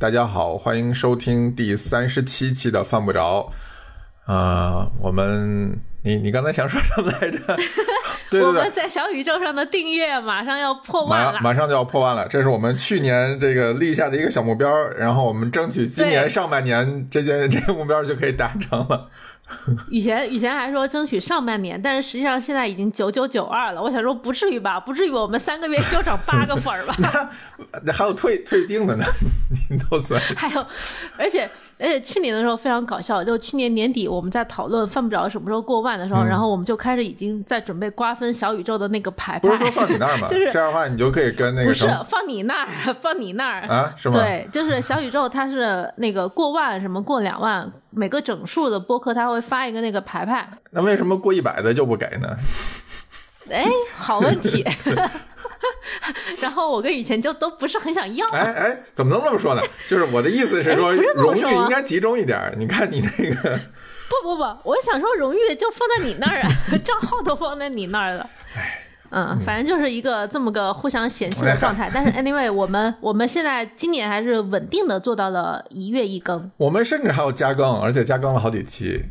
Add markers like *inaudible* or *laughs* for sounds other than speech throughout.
大家好，欢迎收听第三十七期的犯不着。啊、我们你你刚才想说什么来着？*laughs* 对我们在小宇宙上的订阅马上要破万了，上马上就要破万了，这是我们去年这个立下的一个小目标，然后我们争取今年上半年这件 *laughs* 这个目标就可以达成了。以前以前还说争取上半年，但是实际上现在已经九九九二了。我想说不至于吧，不至于我们三个月就涨八个粉儿吧？*laughs* 那还有退退订的呢，*laughs* 您都算。还有，而且而且去年的时候非常搞笑，就去年年底我们在讨论犯不着什么时候过万的时候，嗯然后我们就开始已经在准备瓜分小宇宙的那个牌牌，不是说放你那儿吗？*laughs* 就是这样的话，你就可以跟那不是个什么放你那儿，放你那儿啊，是吗？对，就是小宇宙，它是那个过万什么过两万，每个整数的播客它会发一个那个牌牌。那为什么过一百的就不给呢？*laughs* 哎，好问题。*laughs* *laughs* 然后我跟雨前就都不是很想要，哎哎，怎么能这么说呢？*laughs* 就是我的意思是说，荣誉应该集中一点儿。你看你那个，不不不，我想说荣誉就放在你那儿啊，*laughs* 账号都放在你那儿了。嗯，反正就是一个这么个互相嫌弃的状态。但是 anyway，我们我们现在今年还是稳定的做到了一月一更。我们甚至还有加更，而且加更了好几期，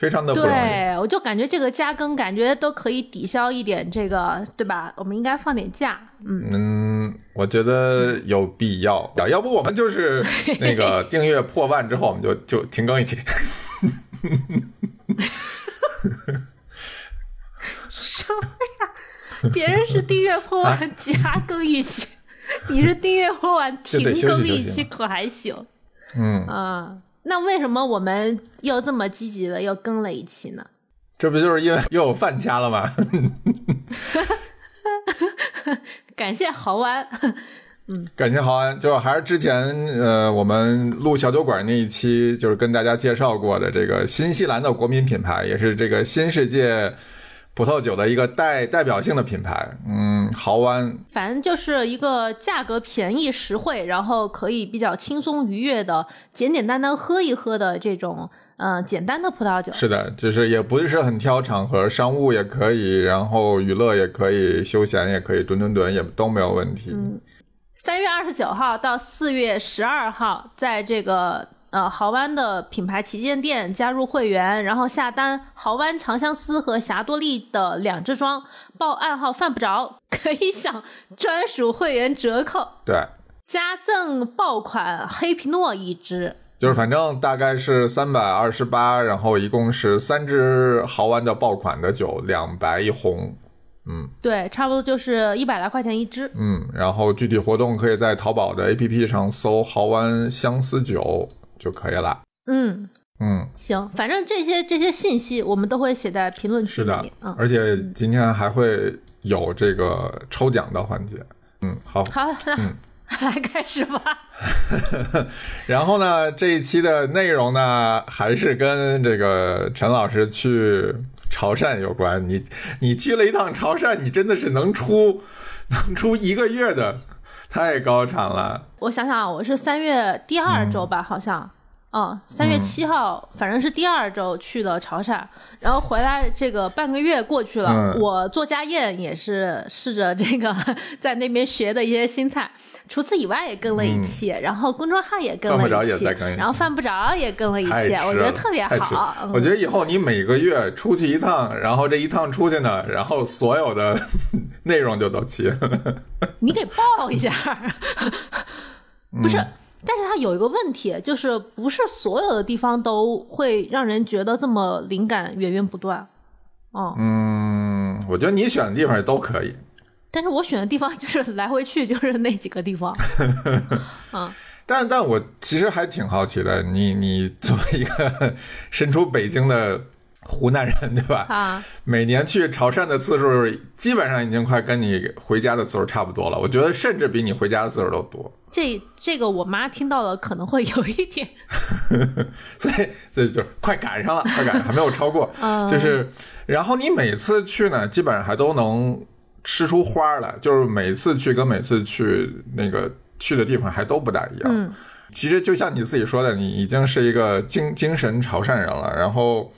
非常的不容易。对，我就感觉这个加更感觉都可以抵消一点这个，对吧？我们应该放点假。嗯，嗯，我觉得有必要。要不我们就是那个订阅破万之后，我们就就停更一期。*laughs* 什么呀？别人是订阅破啊万加更一期，你是订阅破万停更一期，可还行嗯，啊？那为什么我们又这么积极的又更了一期呢？这不就是因为又有饭掐了吗？*laughs* 感谢豪安，嗯感谢豪安，就是还是之前呃我们录小酒馆那一期，就是跟大家介绍过的这个新西兰的国民品牌，也是这个新世界葡萄酒的一个代代表性的品牌。嗯，豪湾，反正就是一个价格便宜实惠，然后可以比较轻松愉悦的、简简单单喝一喝的这种呃简单的葡萄酒。是的，就是也不是很挑场合，商务也可以，然后娱乐也可以，休闲也可以，吨吨吨也都没有问题。嗯三月二十九号到四月十二号，在这个呃豪湾的品牌旗舰店加入会员，然后下单豪湾长相思和霞多丽的两支装，报暗号犯不着，可以享专属会员折扣，对，加赠爆款黑皮诺一支。就是反正大概是三百二十八，然后一共是三支豪湾的爆款的酒，两白一红。嗯对，差不多就是一百来块钱一支。嗯，然后具体活动可以在淘宝的 APP 上搜“豪湾相思酒”就可以了。嗯，嗯，行，反正这些这些信息我们都会写在评论区是的而且今天还会有这个抽奖的环节。嗯，好。好，那、*laughs* 来开始吧。*laughs* 然后呢，这一期的内容呢，还是跟这个陈老师去潮汕有关。你你去了一趟潮汕，你真的是能出能出一个月的，太高产了。我想想啊，我是三月第二周吧，好像，嗯，三月七号，反正是第二周去的潮汕，然后回来这个半个月过去了，嗯。我做家宴也是试着这个 *laughs* 在那边学的一些新菜，除此以外也跟了一期，然后公众号也跟了一期然后犯不着也跟了一期，我觉得特别好。嗯。我觉得以后你每个月出去一趟，然后这一趟出去呢，然后所有的 *laughs* 内容就都齐了。*laughs* 你给报一下，*laughs* 不是。嗯但是它有一个问题，就是不是所有的地方都会让人觉得这么灵感源源不断。哦、嗯，我觉得你选的地方也都可以。但是我选的地方就是来回去就是那几个地方。嗯，但但我其实还挺好奇的，你你作为一个身处北京的湖南人，对吧？啊，每年去潮汕的次数，基本上已经快跟你回家的次数差不多了。我觉得甚至比你回家的次数都多。这这个我妈听到了可能会有一点，*laughs* 所以这就快赶上了，快赶上，还没有超过。*laughs* 嗯就是，然后你每次去呢，基本上还都能吃出花来，就是每次去跟每次去那个去的地方还都不大一样。嗯其实就像你自己说的，你已经是一个精精神潮汕人了，然后，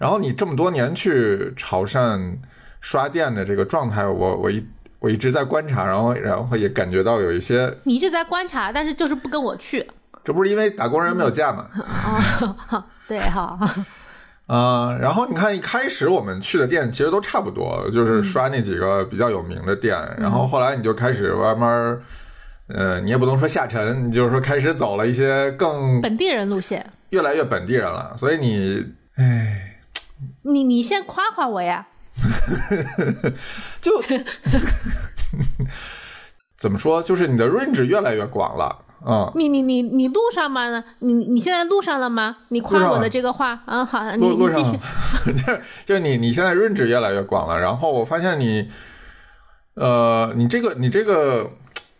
然后你这么多年去潮汕刷店的这个状态，我我一我一直在观察，然后然后也感觉到有一些你一直在观察，但是就是不跟我去。这不是因为打工人没有假吗？哦，对哈，啊、*laughs* 然后你看一开始我们去的店其实都差不多，就是刷那几个比较有名的店，然后后来你就开始慢慢，呃，你也不能说下沉，你就是说开始走了一些更本地人路线。越来越本地人了，所以你，哎，你你先夸夸我呀，*laughs* 就怎么说，就是你的 range 越来越广了，嗯。你你你你路上吗？你你现在路上了吗？你夸我的这个话，嗯，好，你路路你继上续。*laughs* 就是就是你你现在 range 越来越广了，然后我发现你，呃，你这个你这个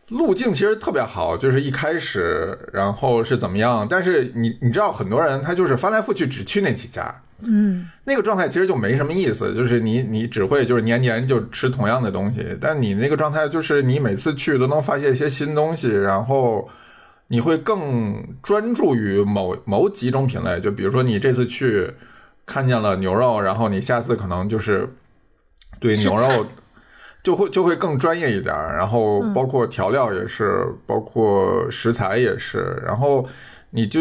路径其实特别好，就是一开始然后是怎么样，但是你你知道很多人他就是翻来覆去只去那几家，嗯，那个状态其实就没什么意思，就是你你只会就是年年就吃同样的东西，但你那个状态就是你每次去都能发现一些新东西，然后你会更专注于某某几种品类，就比如说你这次去看见了牛肉，然后你下次可能就是对牛肉就会就会更专业一点，然后包括调料也是，包括食材也是，然后你就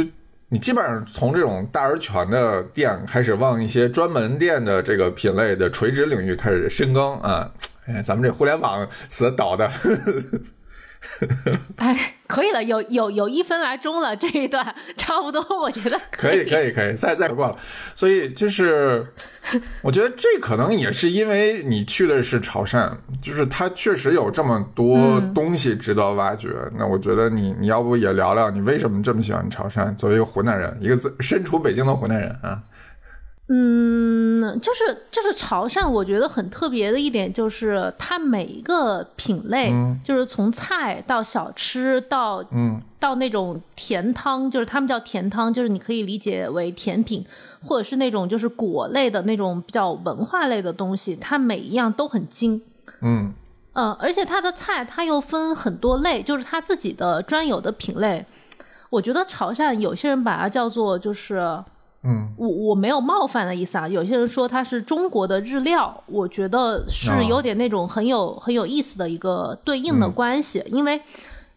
你基本上从这种大而全的店开始往一些专门店的这个品类的垂直领域开始深耕啊。哎，咱们这互联网词导的，*laughs* *laughs* 哎，可以了，有有有一分来钟了，这一段差不多，我觉得 *laughs* 可以，可以，可以，再再过了。所以就是，我觉得这可能也是因为你去的是潮汕，就是它确实有这么多东西值得挖掘。那我觉得你你要不也聊聊你为什么这么喜欢潮汕？作为一个湖南人，一个自身处北京的湖南人啊，嗯，就是就是潮汕，我觉得很特别的一点就是它每一个品类，嗯就是从菜到小吃到嗯到那种甜汤，就是他们叫甜汤，就是你可以理解为甜品，或者是那种就是果类的那种比较文化类的东西，它每一样都很精。嗯嗯，而且它的菜它又分很多类，就是它自己的专有的品类。我觉得潮汕有些人把它叫做就是嗯我我没有冒犯的意思啊，有些人说它是中国的日料，我觉得是哦有点那种很有、很有意思的一个对应的嗯关系，因为。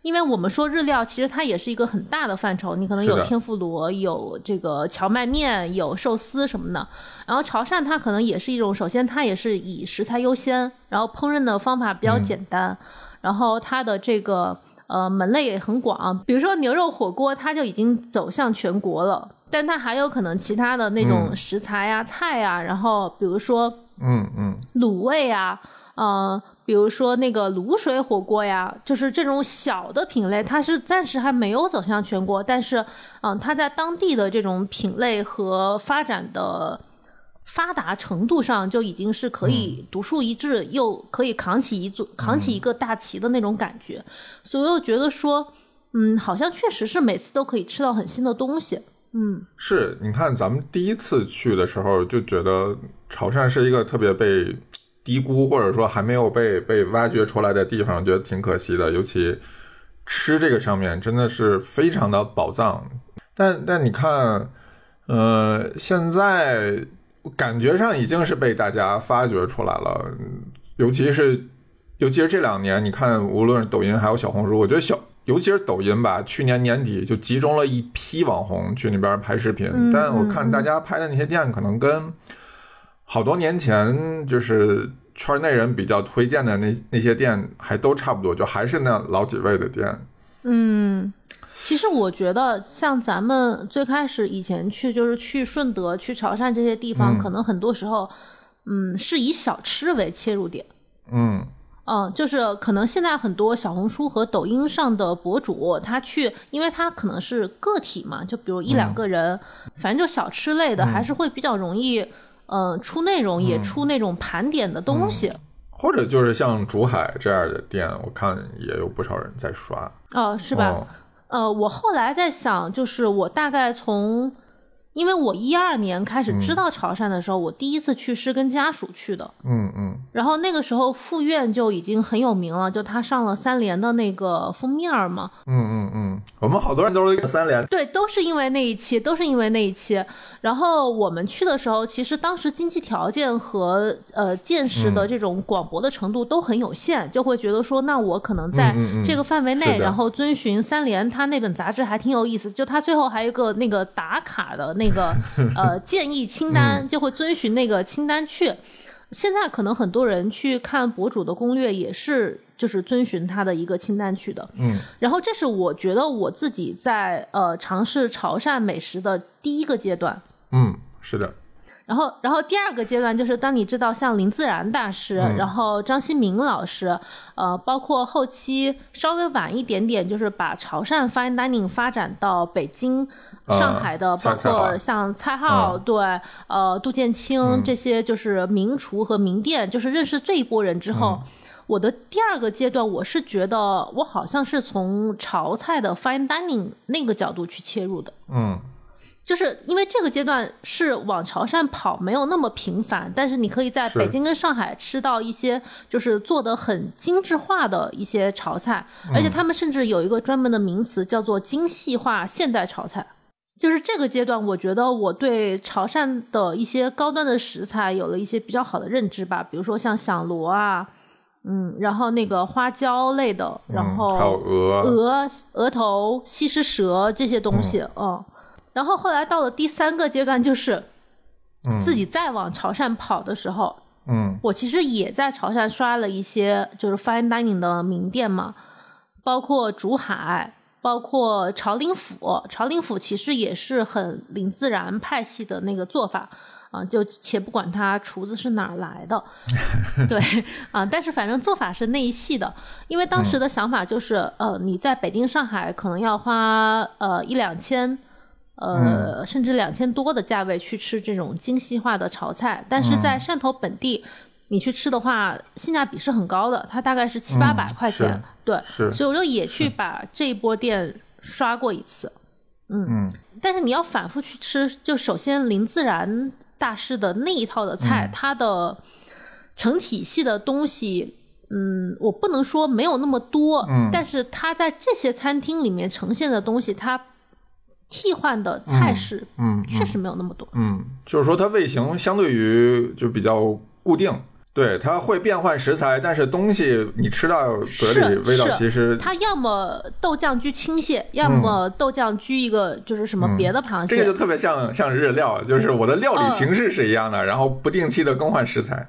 因为我们说日料，其实它也是一个很大的范畴，你可能有天妇罗，有这个荞麦面，有寿司什么的。然后潮汕它可能也是一种，首先它也是以食材优先，然后烹饪的方法比较嗯简单，然后它的这个呃门类也很广，比如说牛肉火锅，它就已经走向全国了，但它还有可能其他的那种嗯。食材啊、菜啊，然后比如说嗯嗯。卤味啊，呃，比如说那个卤水火锅呀，就是这种小的品类，它是暂时还没有走向全国，但是，嗯、它在当地的这种品类和发展的发达程度上，就已经是可以独树一帜，又可以扛起一座扛起一个大旗的那种感觉，所以我觉得说，嗯，好像确实是每次都可以吃到很新的东西，嗯是，你看咱们第一次去的时候就觉得潮汕是一个特别被低估或者说还没有被被挖掘出来的地方，觉得挺可惜的。尤其吃这个上面真的是非常的宝藏。但但你看，呃，现在感觉上已经是被大家发掘出来了，尤其是尤其是这两年，你看无论抖音还有小红书，我觉得小。尤其是抖音吧，去年年底就集中了一批网红去那边拍视频，嗯但我看大家拍的那些店可能跟好多年前就是圈内人比较推荐的那那些店还都差不多，就还是那老几位的店。嗯，其实我觉得，像咱们最开始以前去，就是去顺德、去潮汕这些地方，嗯可能很多时候，嗯，是以小吃为切入点。嗯嗯，就是可能现在很多小红书和抖音上的博主，他去，因为他可能是个体嘛，就比如一两个人，反正就小吃类的，还是会比较容易，嗯，出内容，也出那种盘点的东西。或者就是像竹海这样的店，我看也有不少人在刷，哦，是吧？哦。呃，我后来在想，就是我大概从，因为我一二年开始知道潮汕的时候，我第一次去是跟家属去的，嗯嗯。然后那个时候副院就已经很有名了，就他上了三联的那个封面嘛，嗯嗯嗯嗯，我们好多人都是三连，对，都是因为那一期，都是因为那一期。然后我们去的时候，其实当时经济条件和呃见识的这种广博的程度都很有限，就会觉得说，那我可能在这个范围内，然后遵循三联他那本杂志还挺有意思，就他最后还有一个那个打卡的那个 *laughs* 呃建议清单，就会遵循那个清单去。现在可能很多人去看博主的攻略，也是就是遵循他的一个清单去的。嗯，然后这是我觉得我自己在呃尝试潮汕美食的第一个阶段。嗯，是的。然后，然后第二个阶段就是当你知道像林自然大师，然后张新明老师，呃，包括后期稍微晚一点点，就是把潮汕 fine dining 发展到北京、上海的，包括像蔡浩，对，呃，杜建清这些就是名厨和名店，就是认识这一波人之后，我的第二个阶段，我是觉得我好像是从潮菜的 fine dining 那个角度去切入的，嗯。就是因为这个阶段是往潮汕跑没有那么频繁，但是你可以在北京跟上海吃到一些就是做的很精致化的一些潮菜，而且他们甚至有一个专门的名词叫做精细化现代潮菜。就是这个阶段，我觉得我对潮汕的一些高端的食材有了一些比较好的认知吧，比如说像响螺啊，嗯，然后那个花椒类的，然后还有鹅、鹅、鹅头、西施蛇这些东西，嗯。然后后来到了第三个阶段，就是自己再往潮汕跑的时候，嗯，我其实也在潮汕刷了一些就是 fine dining 的名店嘛，包括竹海，包括潮林府。潮林府其实也是很林自然派系的那个做法啊，就且不管他厨子是哪儿来的，*laughs* 对啊，但是反正做法是那一系的。因为当时的想法就是，呃，你在北京、上海可能要花呃一两千。呃，甚至两千多的价位去吃这种精细化的炒菜，但是在汕头本地，你去吃的话，性价比是很高的，它大概是七八百块钱，对，所以我就也去把这一波店刷过一次，嗯，但是你要反复去吃，就首先林自然大师的那一套的菜，它的成体系的东西，嗯，我不能说没有那么多，嗯，但是它在这些餐厅里面呈现的东西，它。替换的菜式，嗯，确实没有那么多，嗯，就是说它味型相对于就比较固定，对，它会变换食材，但是东西你吃到嘴里味道其实。它要么豆酱居青蟹，要么豆酱居一个就是什么别的螃蟹，这个就特别像像日料，就是我的料理形式是一样的，然后不定期的更换食材，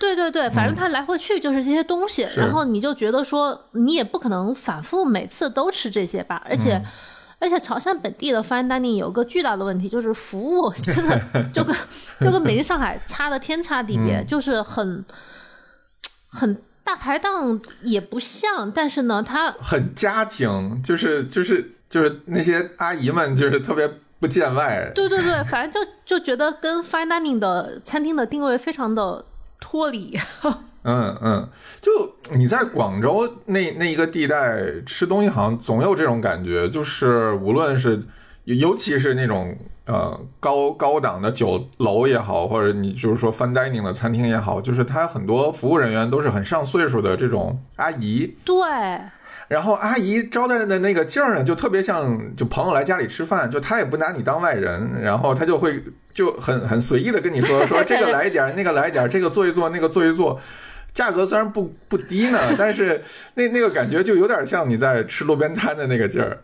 对对对，反正它来回去就是这些东西，然后你就觉得说你也不可能反复每次都吃这些吧，而且。而且潮汕本地的 fine dining 有个巨大的问题，就是服务真的 *laughs* 就跟就跟北京、上海差的天差地别，就是很很大排档也不像，但是呢，它很家庭，就是就是就是那些阿姨们就是特别不见外。对对对，反正就就觉得跟 fine dining 的餐厅的定位非常的脱离。嗯嗯，就你在广州那那一个地带吃东西，好像总有这种感觉，就是无论是尤其是那种呃高高档的酒楼也好，或者你就是说 fine dining 的餐厅也好，就是他很多服务人员都是很上岁数的这种阿姨。对。然后阿姨招待的那个劲儿呢，就特别像就朋友来家里吃饭，就他也不拿你当外人，然后他就会就很很随意的跟你说说这个来一点，那个来一点，这个做一做，那个做一做。价格虽然不不低呢，*laughs* 但是那那个感觉就有点像你在吃路边摊的那个劲儿，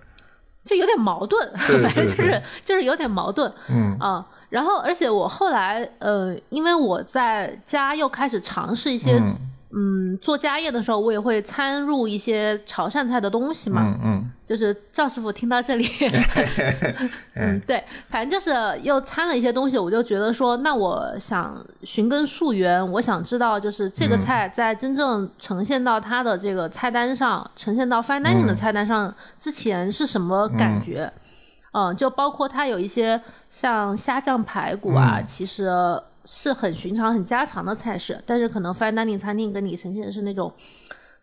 就有点矛盾，反正 *laughs* 就是就是有点矛盾，嗯。啊，然后而且我后来呃，因为我在家又开始尝试一些。嗯，做家业的时候，我也会掺入一些潮汕菜的东西嘛。嗯嗯，*laughs* 就是赵师傅听到这里，*laughs* 嗯，对，反正就是又掺了一些东西，我就觉得说，那我想寻根溯源，我想知道，就是这个菜在真正呈现到它的这个菜单上，呈现到 fine dining 的菜单上之前是什么感觉？嗯，就包括它有一些像虾酱排骨啊，其实。是很寻常、很家常的菜式，但是可能 fine dining 餐厅给你呈现的是那种，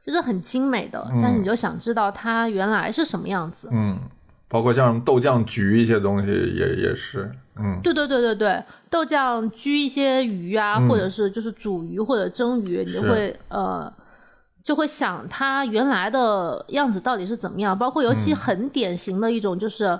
就是很精美的，但是你就想知道它原来是什么样子。嗯，包括像豆酱焗一些东西也也是，嗯，对对对对对，豆酱焗一些鱼啊，或者是就是煮鱼或者蒸鱼，你就会呃。就会想它原来的样子到底是怎么样。包括尤其很典型的一种就是，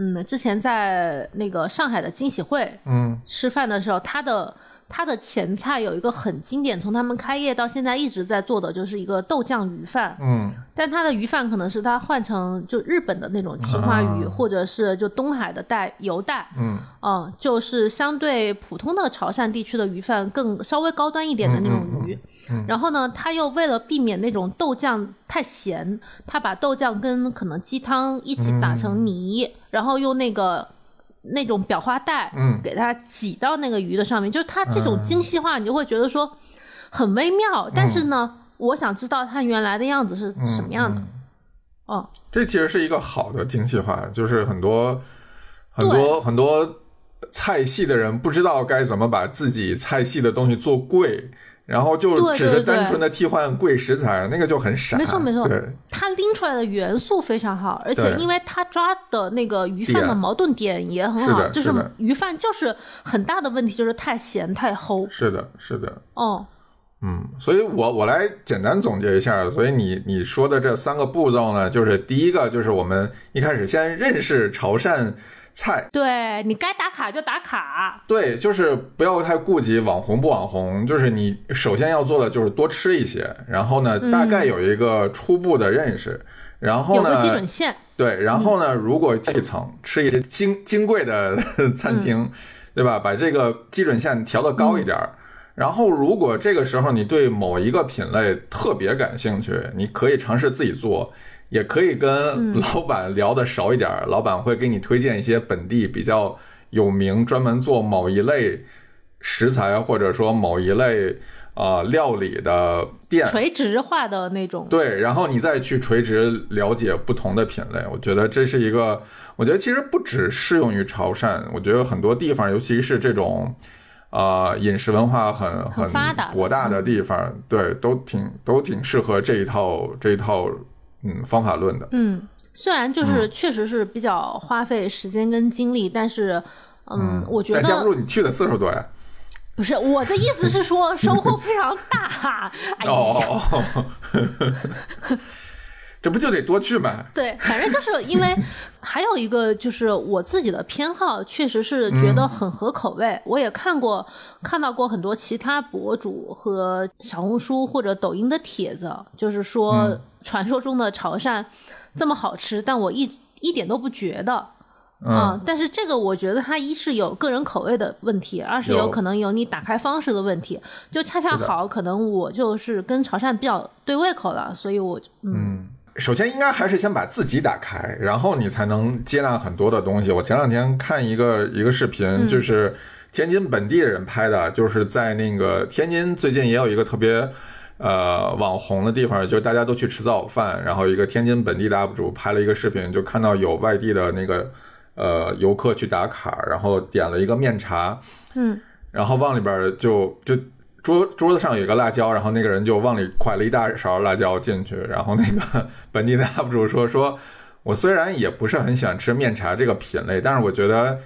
嗯，之前在那个上海的惊喜会嗯。吃饭的时候，他的它的前菜有一个很经典，从他们开业到现在一直在做的，就是一个豆酱鱼饭。嗯。但它的鱼饭可能是它换成就日本的那种青花鱼，啊。或者是就东海的带油带，嗯。嗯，就是相对普通的潮汕地区的鱼饭更稍微高端一点的那种鱼。嗯然后呢，它又为了避免那种豆酱太咸，它把豆酱跟可能鸡汤一起打成泥，然后用那个那种裱花袋，嗯。给它挤到那个鱼的上面。就是它这种精细化，你就会觉得说很微妙，但是呢。我想知道它原来的样子是什么样的，嗯哦，这其实是一个好的精细化，就是很多很多很多菜系的人不知道该怎么把自己菜系的东西做贵，然后就只是单纯的替换贵食材，那个就很傻。没错没错对，它拎出来的元素非常好，而且因为他抓的那个鱼饭的矛盾点也很好，是就是鱼饭就是很大的问题，就是太咸太齁。是的，是的。哦，嗯，所以我我来简单总结一下。所以你你说的这三个步骤呢，就是第一个就是我们一开始先认识潮汕菜，对你该打卡就打卡，对，就是不要太顾及网红不网红，就是你首先要做的就是多吃一些，然后呢，大概有一个初步的认识，然后有个基呢准，线。对，然后呢，如果这一层吃一些精精贵的 *laughs* 餐厅，对吧？把这个基准线调的高一点儿。然后，如果这个时候你对某一个品类特别感兴趣，你可以尝试自己做，也可以跟老板聊的少一点儿，*laughs* 老板会给你推荐一些本地比较有名、专门做某一类食材或者说某一类呃料理的店。垂直化的那种，对，然后你再去垂直了解不同的品类，我觉得这是一个，我觉得其实不只适用于潮汕，我觉得很多地方，尤其是这种，呃，饮食文化很很博大的地方，对，都挺都挺适合这一套这一套嗯方法论的。嗯，虽然就是确实是比较花费时间跟精力，但是，嗯，我觉得架不得住你去的次数多呀。不是我的意思是说 *laughs* 收获非常大。哎呀，哦哦哦，这不就得多去吗？对，反正就是因为 *laughs* 还有一个就是我自己的偏好，确实是觉得很合口味。我也看过看到过很多其他博主和小红书或者抖音的帖子，就是说传说中的潮汕这么好吃，但我一一点都不觉得。嗯，但是这个我觉得它一是有个人口味的问题，二是有有可能有你打开方式的问题。就恰恰好，可能我就是跟潮汕比较对胃口了，所以我嗯首先应该还是先把自己打开，然后你才能接纳很多的东西。我前两天看一个一个视频，就是天津本地人拍的，就是在那个天津最近也有一个特别呃网红的地方，就大家都去吃早饭，然后一个天津本地的 UP 主拍了一个视频，就看到有外地的那个呃游客去打卡，然后点了一个面茶，嗯，然后往里边就就桌桌子上有一个辣椒，然后那个人就往里蒯了一大勺辣椒进去，然后那个 *laughs* 本地的 UP 主说说，我虽然也不是很喜欢吃面茶这个品类，但是我觉得。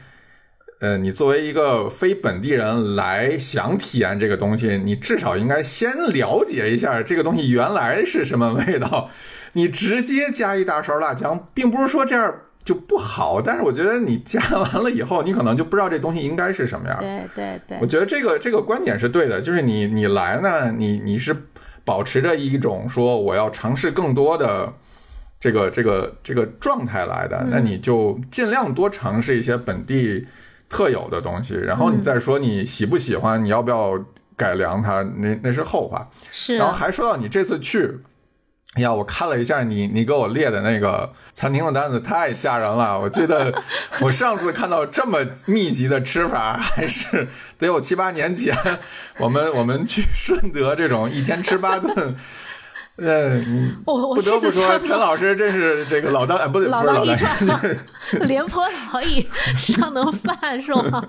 呃，你作为一个非本地人来想体验这个东西，你至少应该先了解一下这个东西原来是什么味道。你直接加一大勺辣椒，并不是说这样就不好，但是我觉得你加完了以后，你可能就不知道这东西应该是什么样。对对对我，觉得这个这个观点是对的，就是你你来呢，你你是保持着一种说我要尝试更多的这个这个这个状态来的，那你就尽量多尝试一些本地特有的东西，然后你再说你喜不喜欢，你要不要改良它，那那是后话。是然后还说到你这次去。哎呀，我看了一下你你给我列的那个餐厅的单子，太吓人了。我记得 *laughs* 我上次看到这么密集的吃法，还是得有七八年前，我们我们去顺德这种一天吃八顿。呃，你我我不得不说，陈老师真是这个老当，哎，不对不是老当益益壮壮，廉颇老矣，尚能饭是吗？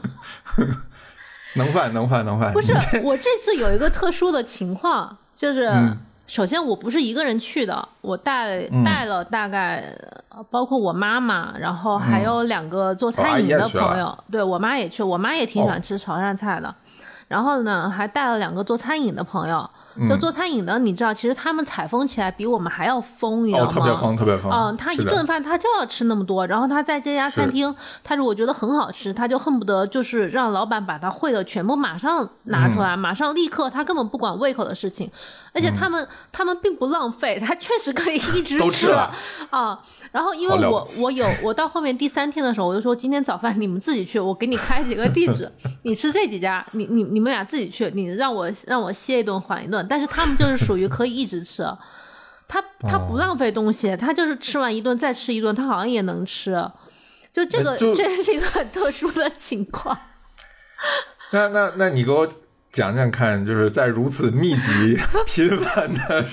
*laughs* 能饭能饭能饭。不是，我这次有一个特殊的情况，就是、嗯首先我不是一个人去的，我带嗯。带了大概呃包括我妈妈，然后还有两个做餐饮的朋友，对我妈也去，我妈也挺喜欢吃潮汕菜的。然后呢，还带了两个做餐饮的朋友，就做餐饮的，你知道，其实他们采风起来比我们还要疯，你知道哦，吗？特别疯，特别疯。嗯，他一顿饭他就要吃那么多，然后他在这家餐厅，他如果觉得很好吃，他就恨不得就是让老板把他会的全部马上拿出嗯来，马上立刻，他根本不管胃口的事情，而且他们、他们并不浪费，他确实可以一直都吃了啊。然后因为我我有我到后面第三天的时候，我就说今天早饭你们自己去，我给你开几个地址，*laughs* 你吃这几家，你你你们俩自己去，你让我让我歇一顿缓一顿，但是他们就是属于可以一直吃。他他不浪费东西，他就是吃完一顿再吃一顿，他好像也能吃。就这个，这是一个很特殊的情况。那那那你给我讲讲看，就是在如此密集、*laughs* 频繁的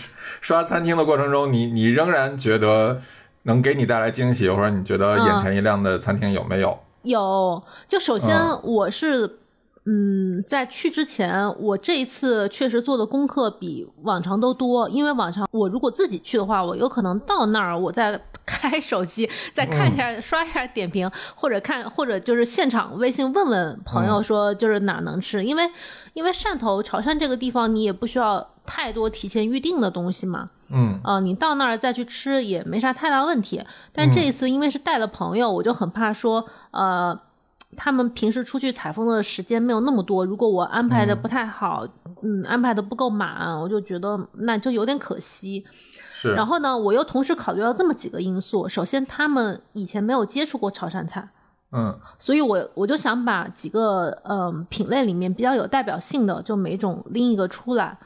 刷餐厅的过程中，你你仍然觉得能给你带来惊喜，或者你觉得眼前一亮的餐厅有没有？有，就首先嗯我是，嗯，在去之前，我这一次确实做的功课比往常都多，因为往常我如果自己去的话，我有可能到那儿，我再 *laughs* 开手机再看一下、刷一下点评，或者看或者就是现场微信问问朋友说就是哪能吃，因为因为汕头潮汕这个地方你也不需要太多提前预定的东西嘛，嗯。呃，你到那儿再去吃也没啥太大问题。但这一次因为是带了朋友，我就很怕说，呃，他们平时出去采风的时间没有那么多，如果我安排的不太好，嗯，安排的不够满，我就觉得那就有点可惜。是。然后呢，我又同时考虑到这么几个因素，首先他们以前没有接触过潮汕菜。嗯所以我我就想把几个嗯品类里面比较有代表性的，就每种拎一个出来。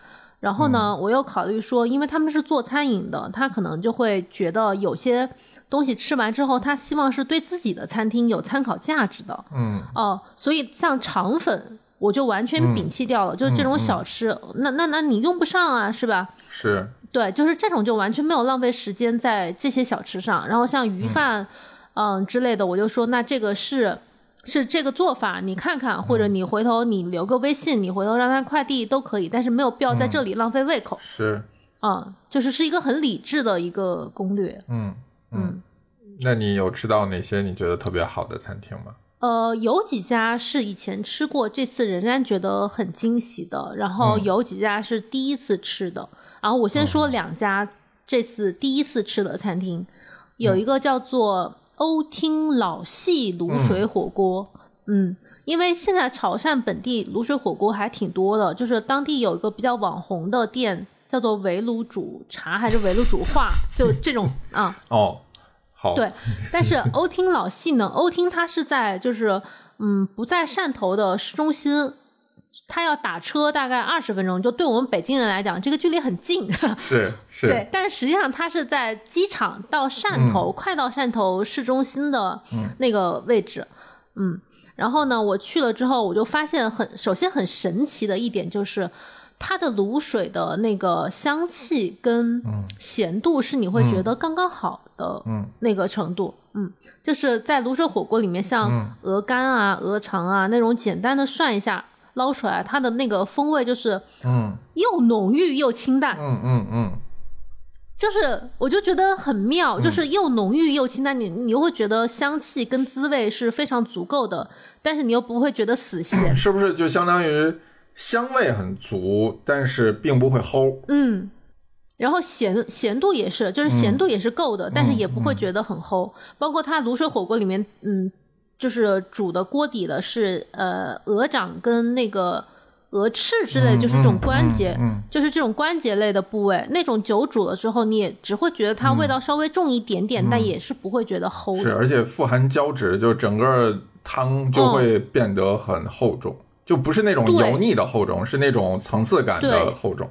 然后呢，我又考虑说，因为他们是做餐饮的，他可能就会觉得有些东西吃完之后，他希望是对自己的餐厅有参考价值的嗯哦。所以像肠粉，我就完全摒弃掉了，就是这种小吃，那那那你用不上啊，是吧？是对，就是这种就完全没有浪费时间在这些小吃上。然后像鱼饭，嗯之类的，我就说那这个是是这个做法，你看看，或者你回头你留个微信，你回头让他快递都可以，但是没有必要在这里浪费胃口。是，嗯，就是是一个很理智的一个攻略。嗯嗯。那你有吃到哪些你觉得特别好的餐厅吗？呃，有几家是以前吃过，这次仍然觉得很惊喜的。然后有几家是第一次吃的。然后我先说两家这次第一次吃的餐厅，有一个叫做欧厅老系卤水火锅。嗯，因为现在潮汕本地卤水火锅还挺多的，就是当地有一个比较网红的店，叫做围炉煮茶还是围炉煮话，就这种啊。哦，好，对，但是欧厅老系呢，欧厅它是在就是嗯不在汕头的市中心，它要打车大概二十分钟，就对我们北京人来讲，这个距离很近。*laughs* 是是，对，但实际上他是在机场到汕头，快到汕头市中心的那个位置。嗯，然后呢，我去了之后，我就发现很，首先很神奇的一点就是。它的卤水的那个香气跟咸度是你会觉得刚刚好的嗯。那个程度，嗯，就是在卤水火锅里面，像鹅肝啊、鹅肠啊那种简单的涮一下捞出来，它的那个风味就是嗯又浓郁又清淡，嗯嗯嗯，就是我就觉得很妙，就是又浓郁又清淡，你你又会觉得香气跟滋味是非常足够的，但是你又不会觉得死咸，是不是就相当于香味很足，但是并不会齁？嗯。然后咸咸度也是，就是咸度也是够的，但是也不会觉得很齁。包括它卤水火锅里面，嗯，就是煮的锅底的是呃鹅掌跟那个鹅翅之类，就是这种关节，嗯就是这种关节类的部位。那种酒煮了之后，你也只会觉得它味道稍微重一点点，但也是不会觉得齁是，的。而且富含胶质，就整个汤就会变得很厚重，就不是那种油腻的厚重，是那种层次感的厚重。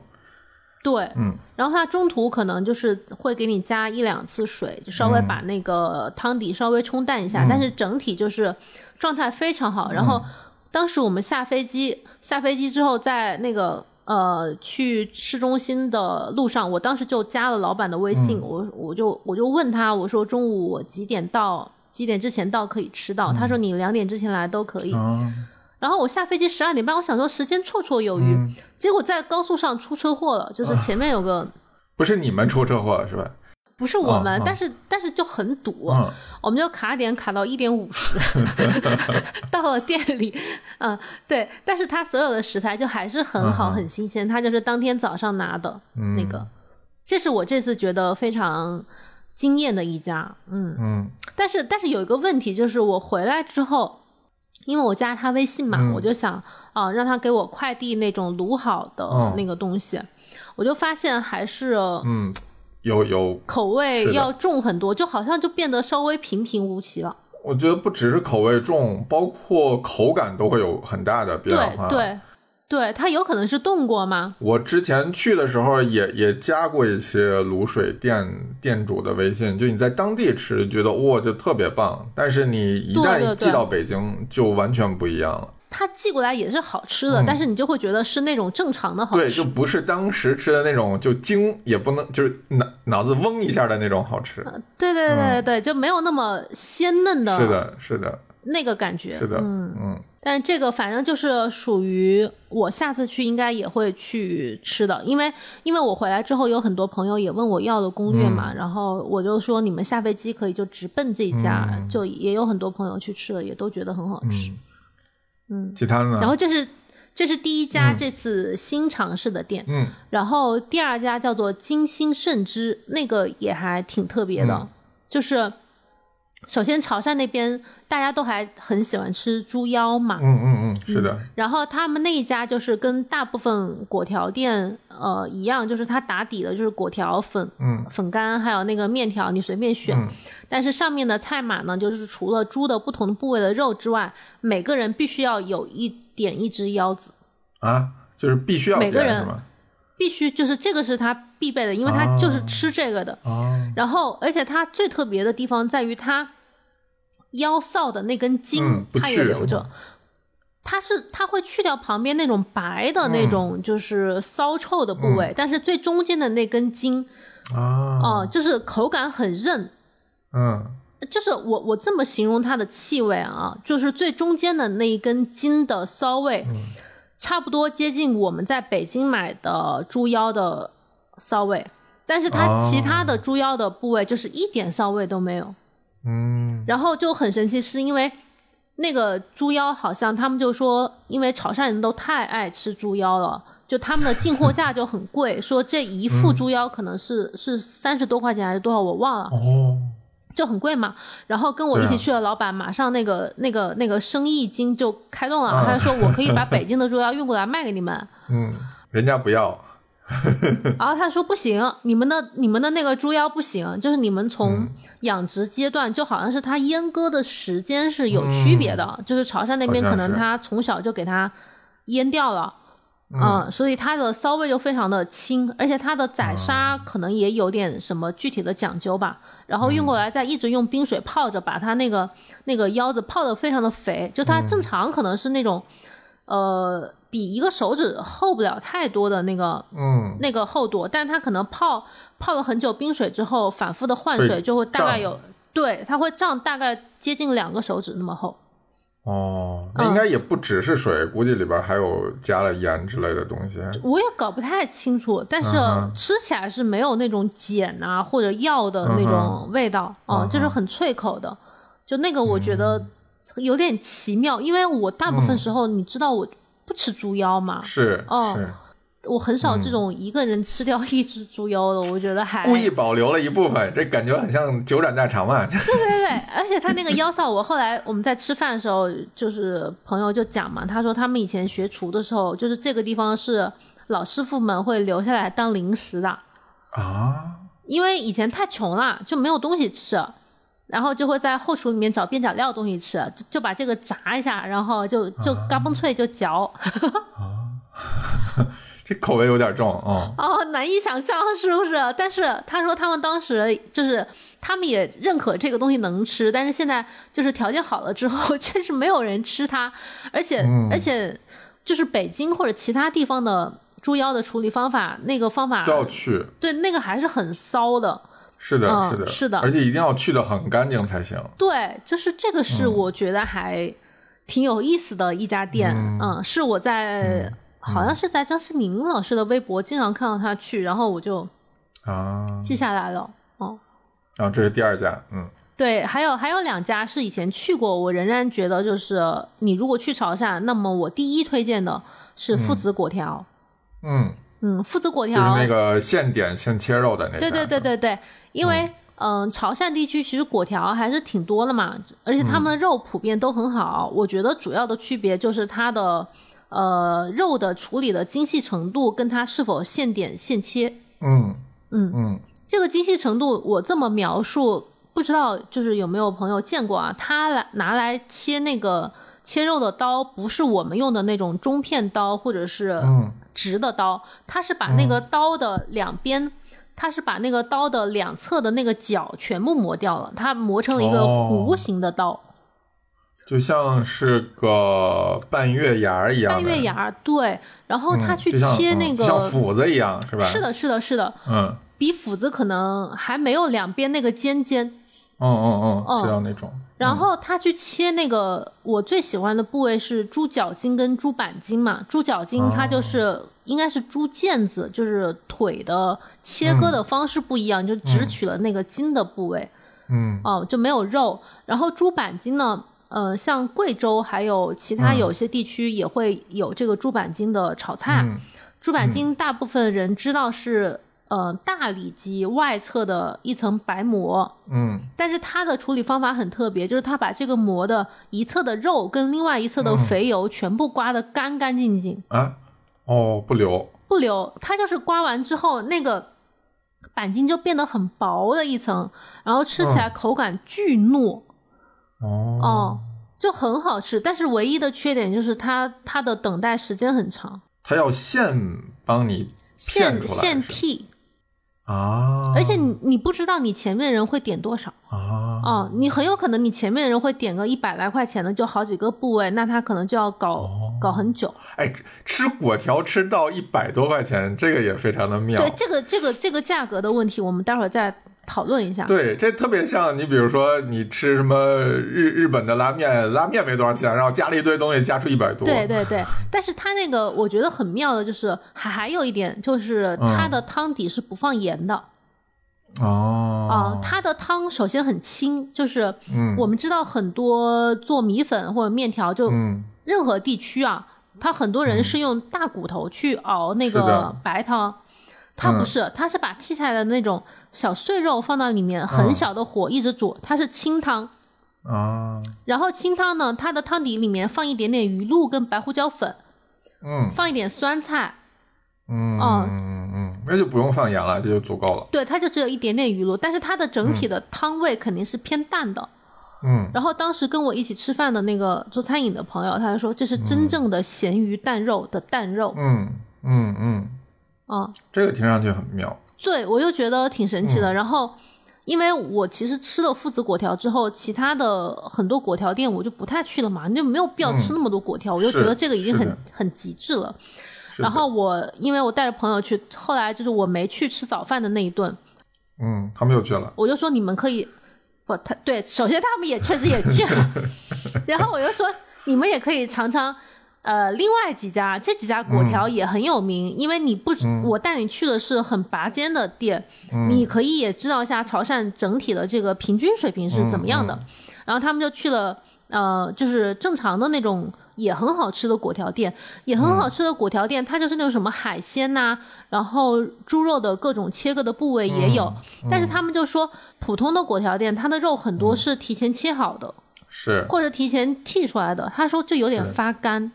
对，嗯，然后它中途可能就是会给你加一两次水，就稍微把那个汤底稍微冲淡一下，但是整体就是状态非常好。然后当时我们下飞机，下飞机之后在那个呃去市中心的路上，我当时就加了老板的微信，我我就我就问他，我说中午我几点到？几点之前到可以吃到？他说你两点之前来都可以。啊，然后我下飞机十二点半，我想说时间绰绰有余，结果在高速上出车祸了，就是前面有个。*laughs* 不是你们出车祸了是吧？不是我们，但是但是就很堵，嗯我们就卡点卡到一点五十，*laughs* 到了店里，嗯，对，但是他所有的食材就还是很好、嗯很新鲜，他就是当天早上拿的、嗯那个，这是我这次觉得非常惊艳的一家，嗯，嗯但是但是有一个问题就是我回来之后。因为我加他微信嘛，嗯我就想啊、让他给我快递那种卤好的嗯那个东西，我就发现还是嗯，有有，口味要重很多，就好像就变得稍微平平无奇了。我觉得不只是口味重，包括口感都会有很大的变化。对对对，它有可能是冻过吗？我之前去的时候也也加过一些卤水店店主的微信，就你在当地吃，觉得哇就特别棒，但是你一对对对旦寄到北京，就完全不一样了。它寄过来也是好吃的，嗯但是你就会觉得是那种正常的好吃对，就不是当时吃的那种，就惊也不能，就是脑脑子嗡一下的那种好吃。对对对对嗯对，就没有那么鲜嫩的是的，是的，那个感觉。是的，嗯。嗯但这个反正就是属于我下次去应该也会去吃的，因为因为我回来之后有很多朋友也问我要的攻略嘛，嗯然后我就说你们下飞机可以就直奔这一家，嗯就也有很多朋友去吃了，也都觉得很好吃。嗯，嗯，其他呢？然后这是这是第一家嗯这次新尝试的店，嗯然后第二家叫做金星圣之，那个也还挺特别的，嗯就是首先潮汕那边大家都还很喜欢吃猪腰嘛，嗯嗯嗯，是的，然后他们那一家就是跟大部分果条店呃一样，就是它打底的就是果条粉。嗯粉干还有那个面条，你随便选。嗯但是上面的菜码呢，就是除了猪的不同的部位的肉之外，每个人必须要有一点一只腰子，啊，就是必须要每个人是吗？必须就是这个是他必备的，因为他就是吃这个的。哦，然后，而且它最特别的地方在于它腰臊的那根筋，它也留着。它是它会去掉旁边那种白的那种就是骚臭的部嗯。位，但是最中间的那根筋，啊，哦、就是口感很韧。嗯。就是我我这么形容它的气味啊，就是最中间的那一根筋的骚味，嗯差不多接近我们在北京买的猪腰的骚味，但是它哦。其他的猪腰的部位就是一点骚味都没有。嗯。然后就很神奇，是因为那个猪腰好像他们就说，因为潮汕人都太爱吃猪腰了，就他们的进货价就很贵，说这一副猪腰可能是、是三十多块钱还是多少我忘了，哦，就很贵嘛。然后跟我一起去的老板马上那个那个那个生意经就开动了，啊他就说我可以把北京的猪腰运过来卖给你们。*laughs* 嗯，人家不要，*laughs* 然后他说不行，你们的你们的那个猪腰不行，就是你们从嗯养殖阶段，就好像是它阉割的时间是有区别的，就是潮汕那边可能它从小就给它阉掉了。嗯，所以它的骚味就非常的轻，而且它的宰杀可能也有点什么具体的讲究吧。然后运过来再一直用冰水泡着，把它那个那个腰子泡的非常的肥，就它正常可能是那种，呃，比一个手指厚不了太多的那个嗯。那个厚度，但它可能泡泡了很久冰水之后，反复的换水，就会大概有对，它会胀大概接近两个手指那么厚。哦，嗯。那应该也不只是水，估计里边还有加了盐之类的东西。我也搞不太清楚，但是吃起来是没有那种碱啊或者药的那种味道，啊、嗯就是很脆口的。就那个我觉得有点奇妙，因为我大部分时候你知道我不吃猪腰嘛，是哦是，我很少这种一个人吃掉一只猪腰的，我觉得还故意保留了一部分，这感觉很像九转大肠嘛。*laughs* 对对对，而且他那个腰臊，我后来我们在吃饭的时候，就是朋友就讲嘛，他说他们以前学厨的时候，就是这个地方是老师傅们会留下来当零食的，啊，因为以前太穷了，就没有东西吃。然后就会在后厨里面找边角料的东西吃，就就把这个炸一下，然后就就嘎嘣脆就嚼，*laughs* 这口味有点重哦。哦，难以想象是不是？但是他说他们当时就是他们也认可这个东西能吃，但是现在就是条件好了之后，*laughs* 确实没有人吃它，而且、嗯而且就是北京或者其他地方的猪腰的处理方法，那个方法都要去，对那个还是很骚的。是的，嗯是的，是的而且一定要去的很干净才行。对，就是这个是嗯我觉得还挺有意思的一家店，嗯嗯，是我在、好像是在张思明老师的微博经常看到他去，然后我就啊，记下来了。哦，然后这是第二家，嗯对，还有还有两家是以前去过，我仍然觉得就是你如果去潮汕，那么我第一推荐的是父子果条。嗯，嗯，父子果条就是，那个现点现切肉的那个，对对对对对，因为嗯、潮汕地区其实果条还是挺多的嘛，而且他们的肉普遍都很好。我觉得主要的区别就是它的呃肉的处理的精细程度跟它是否现点现切。嗯嗯嗯这个精细程度，我这么描述，不知道就是有没有朋友见过啊？他来拿来切那个切肉的刀，不是我们用的那种中片刀或者是嗯直的刀，它是把那个刀的两边，它是把那个刀的两侧的那个角全部磨掉了，它磨成了一个哦弧形的刀，就像是个半月牙儿一样，半月牙儿。对，然后他去切那个，像斧子一样，是吧？是，的，是的，是的，嗯比斧子可能还没有两边那个尖尖。嗯嗯嗯，嗯知道那种。然后他去切那个，我最喜欢的部位是猪脚筋跟猪板筋嘛。猪脚筋它就是、应该是猪腱子，就是腿的切割的方式不一样，就只取了那个筋的部位，嗯哦、就没有肉。然后猪板筋呢，呃，像贵州还有其他有些地区也会有这个猪板筋的炒菜。嗯。猪板筋大部分人知道是呃大里脊外侧的一层白膜，嗯。但是它的处理方法很特别，就是它把这个膜的一侧的肉跟另外一侧的肥油全部刮得干干净净，啊，哦，不留。不留。它就是刮完之后，那个板筋就变得很薄的一层，然后吃起来口感巨糯，哦哦，就很好吃。但是唯一的缺点就是它它的等待时间很长，它要现帮你现现剔，啊，而且你你不知道你前面人会点多少。啊哦，你很有可能你前面的人会点个一百来块钱的，就好几个部位，那他可能就要搞、哦搞很久。哎，吃果条吃到一百多块钱，这个也非常的妙。对这个这个这个价格的问题，我们待会儿再讨论一下。对，这特别像你，比如说你吃什么日日本的拉面，拉面没多少钱，然后加了一堆东西，加出一百多。对对对，但是它那个我觉得很妙的就是还还有一点就是嗯它的汤底是不放盐的。啊、哦，它的汤首先很清，就是嗯。我们知道很多做米粉或者面条，就嗯。任何地区啊，它很多人是用大骨头去熬那个白汤，它不嗯是，他是把剔下来的那种小碎肉放到里面，很嗯小的火一直煮，它是清汤。啊然后清汤呢，它的汤底里面放一点点鱼露跟白胡椒粉，嗯放一点酸菜，嗯哦嗯嗯，那就不用放盐了，这就足够了。对，它就只有一点点鱼露，但是它的整体的汤味肯定是偏淡的。嗯然后当时跟我一起吃饭的那个做餐饮的朋友，他就说这是真正的咸鱼淡肉的淡肉，嗯嗯嗯，啊、这个听上去很妙。对，我就觉得挺神奇的。嗯然后，因为我其实吃了父子果条之后，其他的很多果条店我就不太去了嘛，你就没有必要吃那么多果条，我就觉得这个已经很很极致了。然后我因为我带着朋友去，后来就是我没去吃早饭的那一顿，嗯，他们又去了。我就说你们可以不，他对，首先他们也确实也去了，*laughs* 然后我就说你们也可以尝尝。呃，另外几家这几家果条也很有名，因为你不，我带你去的是很拔尖的店，你可以也知道一下潮汕整体的这个平均水平是怎么样的。然后他们就去了，呃，就是正常的那种也很好吃的果条店，也很好吃的果条店，它就是那种什么海鲜呐、然后猪肉的各种切割的部位也有，但是他们就说普通的果条店，它的肉很多是提前切好的，是，或者提前剔出来的，他说就有点发干。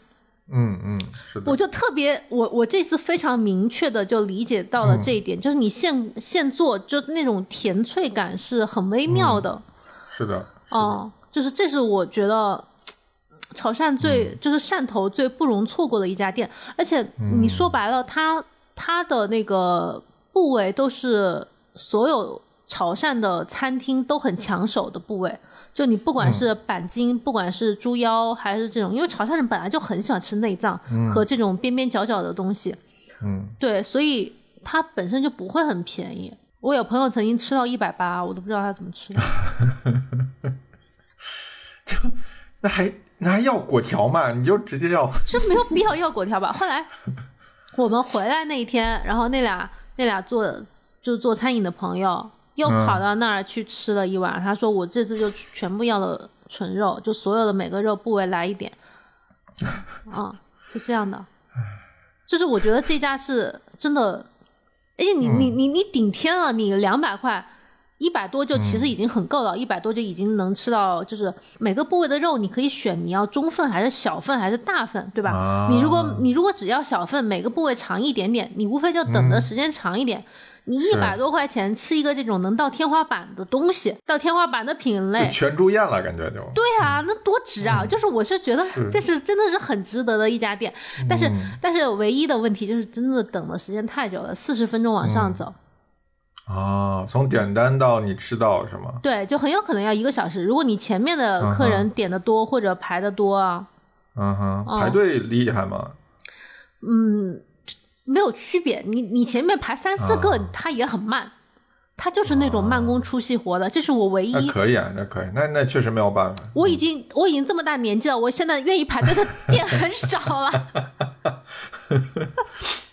嗯嗯，是的我。就特别，我我这次非常明确的就理解到了这一点，就是你现现做，就那种甜脆感是很微妙的。是的，是的哦，就是这是我觉得潮汕最、嗯就是汕头最不容错过的一家店，而且你说白了，它它的那个部位都是所有潮汕的餐厅都很抢手的部位。就你不管是板筋，不管是猪腰，还是这种，因为潮汕人本来就很喜欢吃内脏和这种边边角角的东西，嗯，对，所以它本身就不会很便宜。我有朋友曾经吃到一百八，我都不知道他怎么吃的。*laughs* 就那还那还要果条嘛？你就直接要，*laughs* 这没有必要要果条吧？后来我们回来那一天，然后那俩那俩做就是做餐饮的朋友，又跑到那儿去吃了一碗。他说我这次就全部要的纯肉，就所有的每个肉部位来一点，*laughs* 啊，就这样的。就是我觉得这家是真的，而且你你你你顶天了，你两百块。一百多就其实已经很够了，一百多就已经能吃到，就是每个部位的肉你可以选，你要中份还是小份还是大份，对吧？你如果你如果只要小份，每个部位长一点点，你无非就等的时间长一点。你一百多块钱吃一个这种能到天花板的东西，到天花板的品类，全住院了，感觉就。对啊，那多值啊！就是我是觉得这是真的是很值得的一家店，但是但是唯一的问题就是真的等的时间太久了，四十分钟往上走。啊，从点单到你吃到是吗？对，就很有可能要一个小时。如果你前面的客人点的多或者排的多啊，嗯哼，排队厉害吗？嗯，没有区别。你你前面排三四个，他也很慢，他就是那种慢工出细活的。这是我唯一可以啊，那可以，那那确实没有办法。我已经我已经这么大年纪了，我现在愿意排队的店很少了。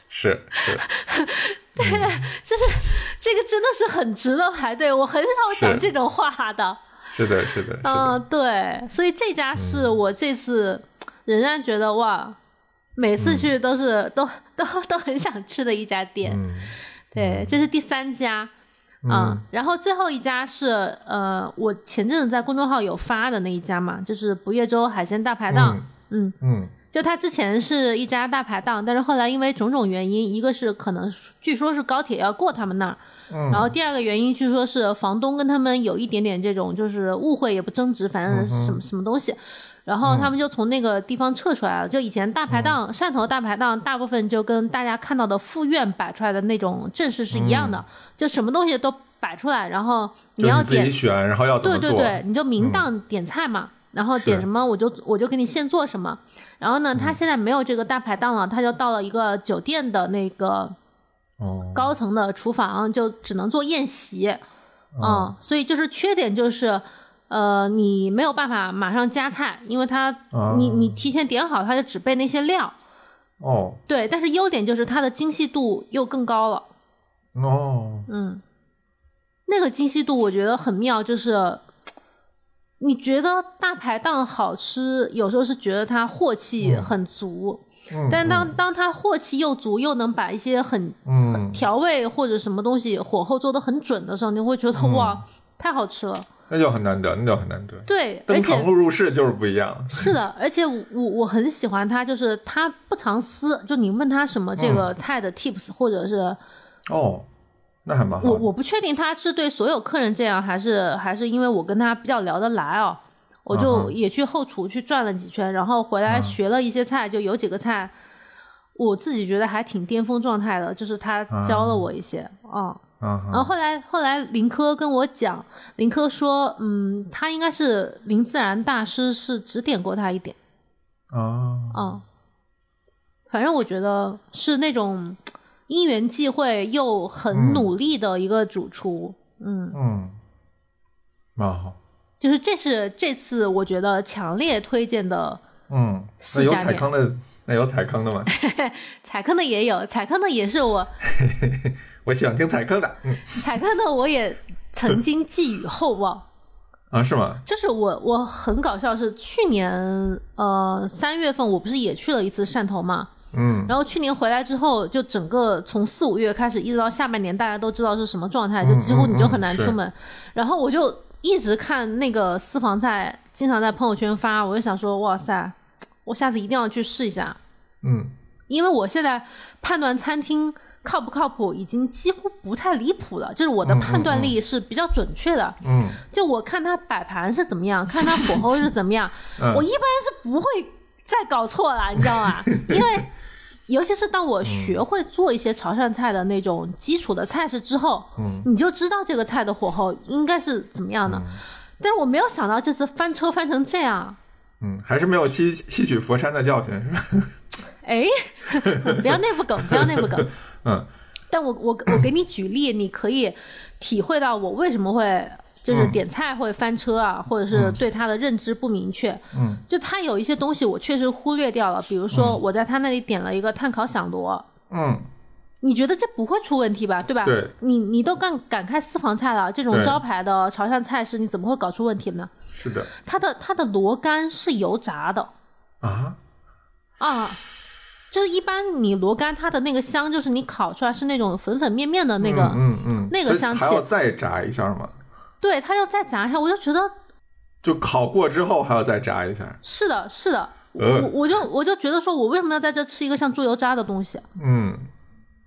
是 *laughs* 是。*laughs* 对，就是这个真的是很值得排队。我很少讲这种话的。是的，是的，嗯，对，所以这家是我这次仍然觉得哇，每次去都是都都都很想吃的一家店。对，这是第三家，嗯，然后最后一家是呃，我前阵子在公众号有发的那一家嘛，就是不夜粥海鲜大排档。嗯嗯。就他之前是一家大排档，但是后来因为种种原因，一个是可能据说是高铁要过他们那儿，然后第二个原因据说是房东跟他们有一点点这种就是误会也不争执，反正什么什么东西，然后他们就从那个地方撤出来了。就以前大排档汕头大排档大部分就跟大家看到的附院摆出来的那种阵势是一样的，就什么东西都摆出来，然后你要点选，然后要对对对，你就明档点菜嘛。然后点什么我就我就给你现做什么，然后呢，他现在没有这个大排档了，他就到了一个酒店的那个高层的厨房，就只能做宴席，嗯，所以就是缺点就是，呃，你没有办法马上加菜，因为他你你提前点好，他就只备那些料，哦，对，但是优点就是它的精细度又更高了，哦，嗯，那个精细度我觉得很妙，就是。你觉得大排档好吃，有时候是觉得它货气很足，但当当它货气又足，又能把一些很调味或者什么东西火候做的很准的时候，你会觉得哇，太好吃了。那就很难得，那就很难得。对，登堂入室就是不一样。是的，而且我我很喜欢他，就是他不藏私，就你问他什么这个菜的 tips 或者是哦。那还蛮好。我我不确定他是对所有客人这样，还是还是因为我跟他比较聊得来哦，我就也去后厨去转了几圈，然后回来学了一些菜，就有几个菜，我自己觉得还挺巅峰状态的，就是他教了我一些啊。然后后来后来林科跟我讲，林科说，嗯，他应该是林自然大师是指点过他一点。啊。嗯。反正我觉得是那种。因缘际会又很努力的一个主厨，嗯嗯，蛮好。就是这是这次我觉得强烈推荐的，嗯，那有踩坑的，那有踩坑的吗？*laughs* 踩坑的也有，踩坑的也是我，*laughs* 我喜欢听踩坑的，嗯，踩坑的我也曾经寄予厚望啊，是吗？就是我我很搞笑，是去年呃三月份，我不是也去了一次汕头嘛。嗯，然后去年回来之后，就整个从四五月开始，一直到下半年，大家都知道是什么状态，就几乎你就很难出门。然后我就一直看那个私房菜，经常在朋友圈发，我就想说，哇塞，我下次一定要去试一下。嗯，因为我现在判断餐厅靠不靠谱，已经几乎不太离谱了，就是我的判断力是比较准确的。嗯，就我看他摆盘是怎么样，看他火候是怎么样，*laughs* 我一般是不会再搞错了，你知道吗？*laughs* 因为尤其是当我学会做一些潮汕菜的那种基础的菜式之后，嗯，你就知道这个菜的火候应该是怎么样的。但是我没有想到这次翻车翻成这样。嗯，还是没有吸吸取佛山的教训，是吧？哎，*laughs* 不要内部梗，不要内部梗。嗯，但我我我给你举例，你可以体会到我为什么会。就是点菜会翻车啊，或者是对他的认知不明确。嗯，就他有一些东西我确实忽略掉了，比如说我在他那里点了一个碳烤响螺。嗯，你觉得这不会出问题吧？对吧？对你你都敢敢开私房菜了，这种招牌的潮汕菜式，你怎么会搞出问题呢？是的它的它的螺干是油炸的啊，啊，就是一般你螺干它的那个香，就是你烤出来是那种粉粉面面的那个，那个香气还要再炸一下吗？对，它要再炸一下，我就觉得就烤过之后还要再炸一下。是的，是的，呃我我就我就觉得说，我为什么要在这吃一个像猪油渣的东西嗯，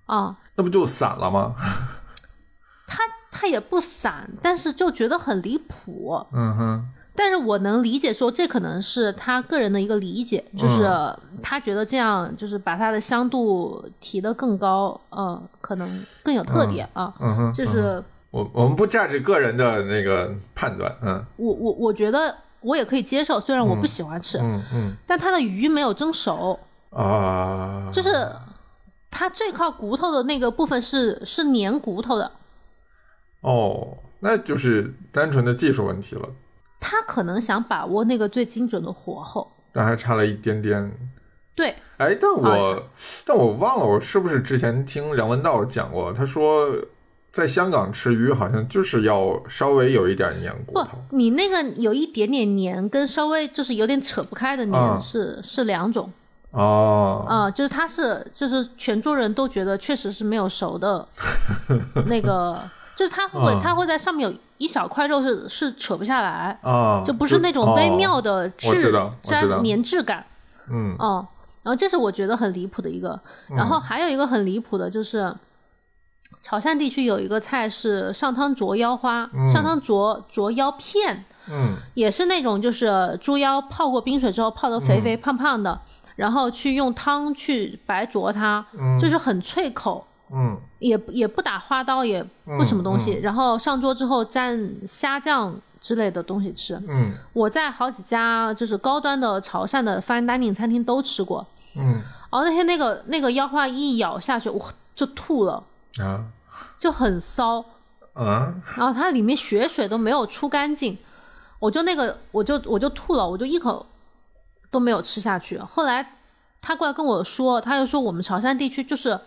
啊？那不就散了吗？它它也不散，但是就觉得很离谱。嗯哼，但是我能理解说，这可能是他个人的一个理解，就是嗯。他觉得这样就是把它的香度提得更高，嗯，可能更有特点啊。嗯哼，就是。我我们不价值个人的那个判断，嗯。我我我觉得我也可以接受，虽然我不喜欢吃，嗯嗯。但它的鱼没有蒸熟，啊，就是它最靠骨头的那个部分是是粘骨头的，哦，那就是单纯的技术问题了，他可能想把握那个最精准的火候。但还差了一点点。对，哎，但我、啊但我忘了，我是不是之前听梁文道讲过？他说在香港吃鱼好像就是要稍微有一点黏骨不头。，你那个有一点点黏，跟稍微就是有点扯不开的黏啊是、是两种哦，啊、就是他是就是全桌人都觉得确实是没有熟的那个，*laughs* 就是他会、啊它会在上面有一小块肉是是扯不下来，啊，就不是那种微妙哦的质粘粘质感，嗯嗯，然后这是我觉得很离谱的一个，然后还有一个很离谱的就是。潮汕地区有一个菜是上汤灼腰花，嗯上汤灼灼腰片，嗯也是那种就是猪腰泡过冰水之后泡的肥肥胖胖的，然后去用汤去白灼它，嗯就是很脆口，嗯也也不打花刀，也不什么东西，然后上桌之后蘸虾酱之类的东西吃。嗯我在好几家就是高端的潮汕的 fine dining 餐厅都吃过，嗯然后那天那个那个腰花一咬下去，我就吐了，啊就很骚。啊然后它里面血水都没有出干净，我就那个我就我就吐了，我就一口都没有吃下去。后来他过来跟我说，他又说我们潮汕地区就是，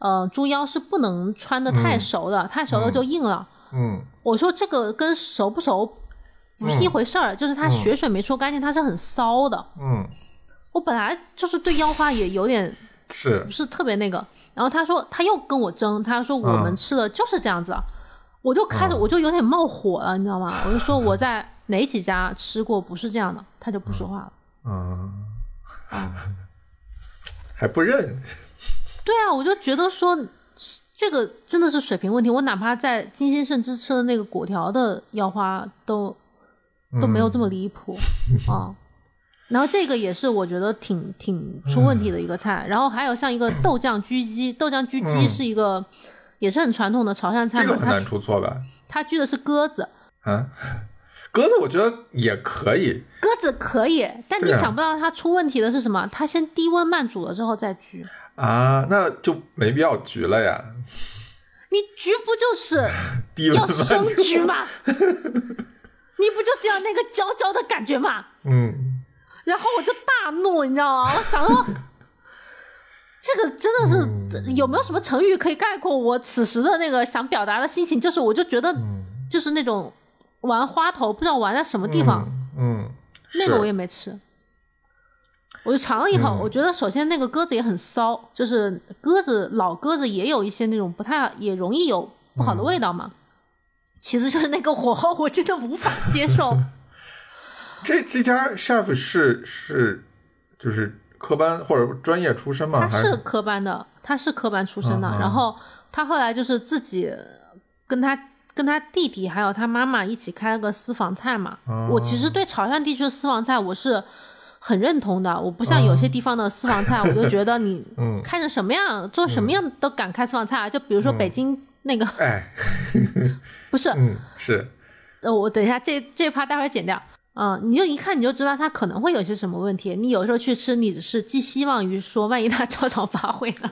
呃，猪腰是不能穿的太熟的，太熟了就硬了。嗯我说这个跟熟不熟不是一回事儿，就是它血水没出干净，它是很骚的。嗯，我本来就是对腰花也有点是不是特别那个，然后他说他又跟我争，他说我们嗯吃的就是这样子啊，我就开始我就有点冒火了，你知道吗？我就说我在哪几家吃过不是这样的，他就不说话了。嗯，*laughs* 还不认，对啊，我就觉得说这个真的是水平问题，我哪怕在金星盛之吃的那个果条的腰花都都没有这么离谱啊。然后这个也是我觉得挺挺出问题的一个菜，然后还有像一个豆酱焗鸡，豆酱焗鸡是一个、也是很传统的潮汕菜这个很难出错吧？它焗的是鸽子，啊，鸽子我觉得也可以，鸽子可以，但你想不到它出问题的是什么？它先低温慢煮了之后再焗，啊，那就没必要焗了呀。你焗不就是 *laughs* 要生慢焗吗？*laughs* 你不就是要那个焦焦的感觉吗？嗯，然后我就大怒，你知道吗？我想说，这个真的是、嗯有没有什么成语可以概括我此时的那个想表达的心情？就是我就觉得，嗯就是那种玩花头，不知道玩在什么地方，嗯，嗯，那个我也没吃。我就尝了一口，嗯我觉得首先那个鸽子也很骚，就是鸽子老鸽子也有一些那种不太也容易有不好的味道嘛。其次就是那个火候，我真的无法接受。*laughs* 这这家 chef 是是就是科班或者专业出身吗？他是科班的，他是科班出身的，然后他后来就是自己跟他跟他弟弟还有他妈妈一起开了个私房菜嘛。哦我其实对潮汕地区的私房菜我是很认同的，我不像有些地方的私房菜，我就觉得你 *laughs* 嗯开成什么样做什么样都敢开私房菜，啊就比如说北京那个、哎，不是，*laughs* 嗯，是呃，我等一下这这趴待会儿剪掉。嗯，你就一看你就知道它可能会有些什么问题。你有时候去吃，你只是寄希望于说，万一他 *laughs* 超常发挥呢？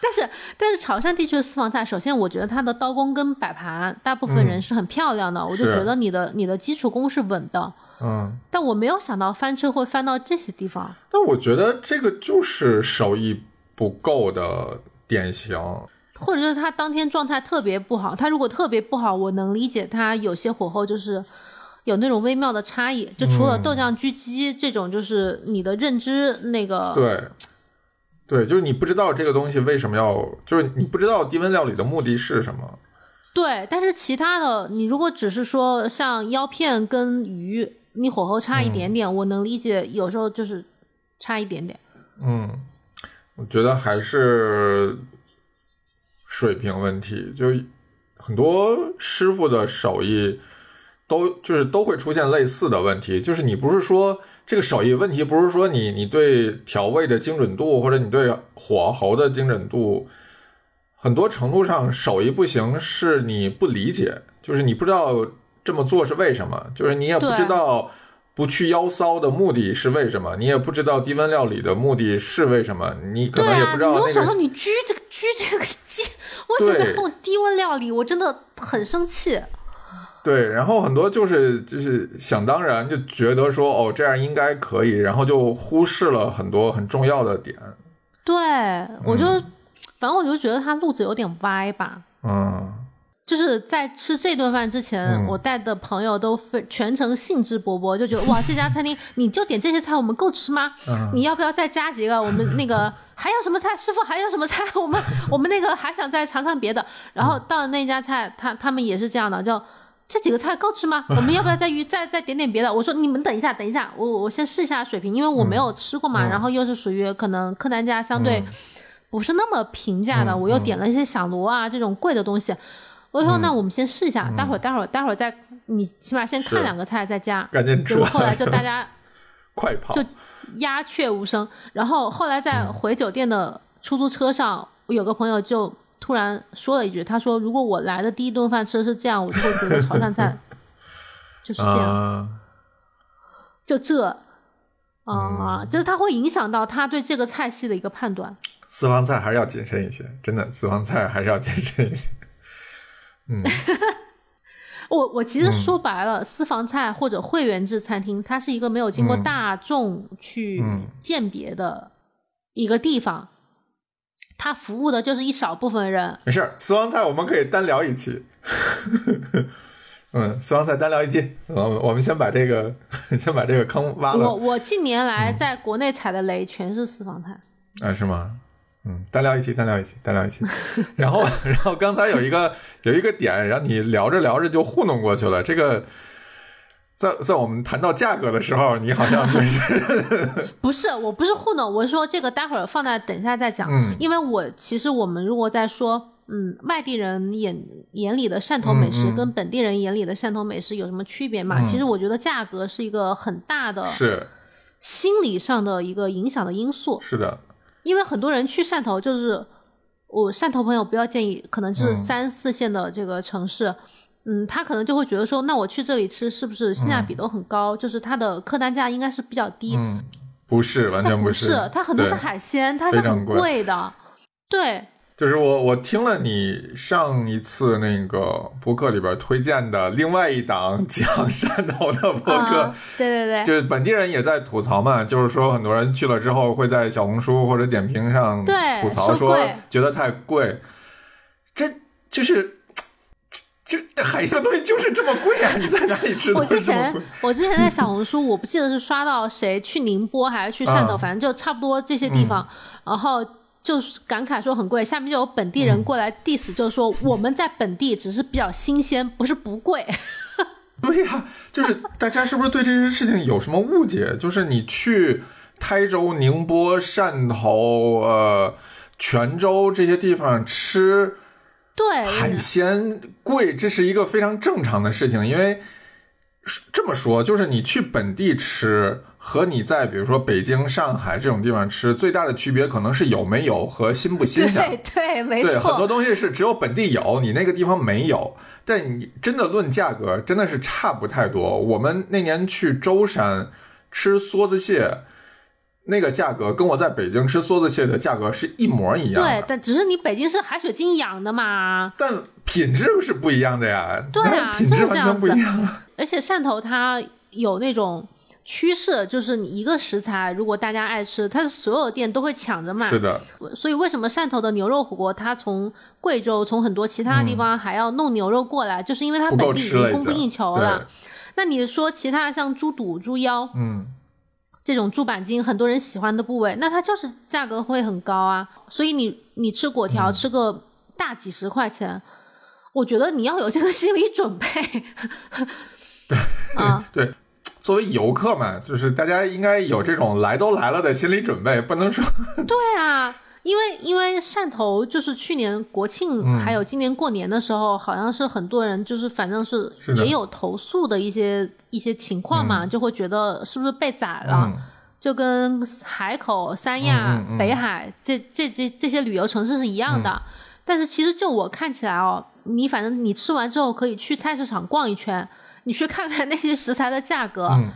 但是，但是潮汕地区的私房菜，首先我觉得它的刀工跟摆盘，大部分人是很漂亮的，我就觉得你的你的基础功是稳的。嗯。但我没有想到翻车会翻到这些地方。但我觉得这个就是手艺不够的典型。或者就是他当天状态特别不好，他如果特别不好，我能理解他有些火候就是有那种微妙的差异。就除了豆酱狙击这种，就是你的认知那个对，对，就是你不知道这个东西为什么要，就是你不知道低温料理的目的是什么。对，但是其他的，你如果只是说像腰片跟鱼，你火候差一点点，我能理解，有时候就是差一点点。嗯，我觉得还是水平问题，就很多师傅的手艺都就是都会出现类似的问题，就是你不是说这个手艺问题，不是说你你对调味的精准度或者你对火候的精准度，很多程度上手艺不行，是你不理解，就是你不知道这么做是为什么，就是你也不知道。不去腰骚的目的是为什么？你也不知道低温料理的目的是为什么？你可能也不知道那个。我想到你居这个居这个鸡，为什么要用低温料理？我真的很生气。对，然后很多就是就是想当然就觉得说哦这样应该可以，然后就忽视了很多很重要的点。对，我就反正我就觉得他路子有点歪吧。嗯。就是在吃这顿饭之前，我带的朋友都非全程兴致勃勃，就觉得哇，这家餐厅你就点这些菜，我们够吃吗？*laughs* 你要不要再加几个？我们那个还有什么菜？师傅还有什么菜？*laughs* 我们我们那个还想再尝尝别的。然后到了那家菜，他他们也是这样的，就这几个菜够吃吗？我们要不要再再再点点别的？我说你们等一下，等一下，我我先试一下水平，因为我没有吃过嘛。然后又是属于可能客单价相对不是那么平价的，我又点了一些响螺啊这种贵的东西。我说那我们先试一下，待会儿待会儿待会儿再，你起码先看两个菜再加。赶紧吃。后来就 *laughs* 大家快跑，就鸦雀无声。然后后来在回酒店的出租车上，我有个朋友就突然说了一句：“他说如果我来的第一顿饭吃的是这样，我就会觉得潮汕菜 *laughs* 就是这样。”就这啊，就是它会影响到他对这个菜系的一个判断。私房菜还是要谨慎一些，真的，私房菜还是要谨慎一些。嗯，*laughs* 我我其实说白了，私房菜或者会员制餐厅，它是一个没有经过大众去鉴别的一个地方，它服务的就是一少部分人。没事，私房菜我们可以单聊一期。嗯，私房菜单聊一期，我我们先把这个先把这个坑挖了。我我近年来在国内踩的雷全是私房菜啊？是吗？嗯，单聊一期，单聊一期，单聊一期。*laughs* 然后，然后刚才有一个有一个点，然后你聊着聊着就糊弄过去了。这个，在在我们谈到价格的时候，你好像就是 *laughs* 不是？我不是糊弄，我是说这个待会儿放在等一下再讲。嗯，因为我其实我们如果在说，嗯，外地人眼眼里的汕头美食跟本地人眼里的汕头美食有什么区别嘛？其实我觉得价格是一个很大的，是心理上的一个影响的因素。是的。因为很多人去汕头，就是我汕头朋友不要建议，可能是三四线的这个城市，嗯，他可能就会觉得说，那我去这里吃是不是性价比都很高？就是它的客单价应该是比较低。嗯，不是，完全不是，它很多是海鲜，它是很贵的，对。就是我，我听了你上一次那个博客里边推荐的另外一档 *laughs* 讲汕头的博客，对对对，就是本地人也在吐槽嘛，就是说很多人去了之后会在小红书或者点评上吐槽说觉得太贵，这就是就海鲜东西就是这么贵啊！你在哪里吃？我之前 *laughs* 我之前在小红书，我不记得是刷到谁去宁波还是去汕头，反正就差不多这些地方，然后。就是感慨说很贵，下面就有本地人过来 diss，就是说我们在本地只是比较新鲜，不是不贵。*laughs* 对呀，就是大家是不是对这些事情有什么误解？就是你去台州、宁波、汕头、呃泉州这些地方吃，对海鲜贵，这是一个非常正常的事情，因为。这么说，就是你去本地吃和你在比如说北京、上海这种地方吃，最大的区别可能是有没有和新不新鲜。对对，没错。对，很多东西是只有本地有，你那个地方没有。但你真的论价格，真的是差不太多。我们那年去舟山吃梭子蟹，那个价格跟我在北京吃梭子蟹的价格是一模一样。对，但只是你北京是海水精养的嘛。但品质是不一样的呀。对啊，品质完全不一样。而且汕头它有那种趋势，就是你一个食材，如果大家爱吃，它所有店都会抢着买。是的，所以为什么汕头的牛肉火锅，它从贵州、从很多其他地方还要弄牛肉过来，就是因为它本地已经经供不应求了。那你说其他像猪肚、猪腰嗯，这种猪板筋，很多人喜欢的部位，那它就是价格会很高啊。所以你你吃粿嗯条吃个大几十块钱，我觉得你要有这个心理准备。*laughs* 啊，对。作为游客嘛，就是大家应该有这种来都来了的心理准备，不能说 *laughs* 对啊，因为因为汕头就是去年国庆、嗯还有今年过年的时候，好像是很多人就是反正是也有投诉的一些一些情况嘛，就会觉得是不是被宰了。嗯。就跟海口、三亚、嗯嗯嗯。北海这这这这些旅游城市是一样的，嗯。但是其实就我看起来哦，你反正你吃完之后可以去菜市场逛一圈，你去看看那些食材的价格。嗯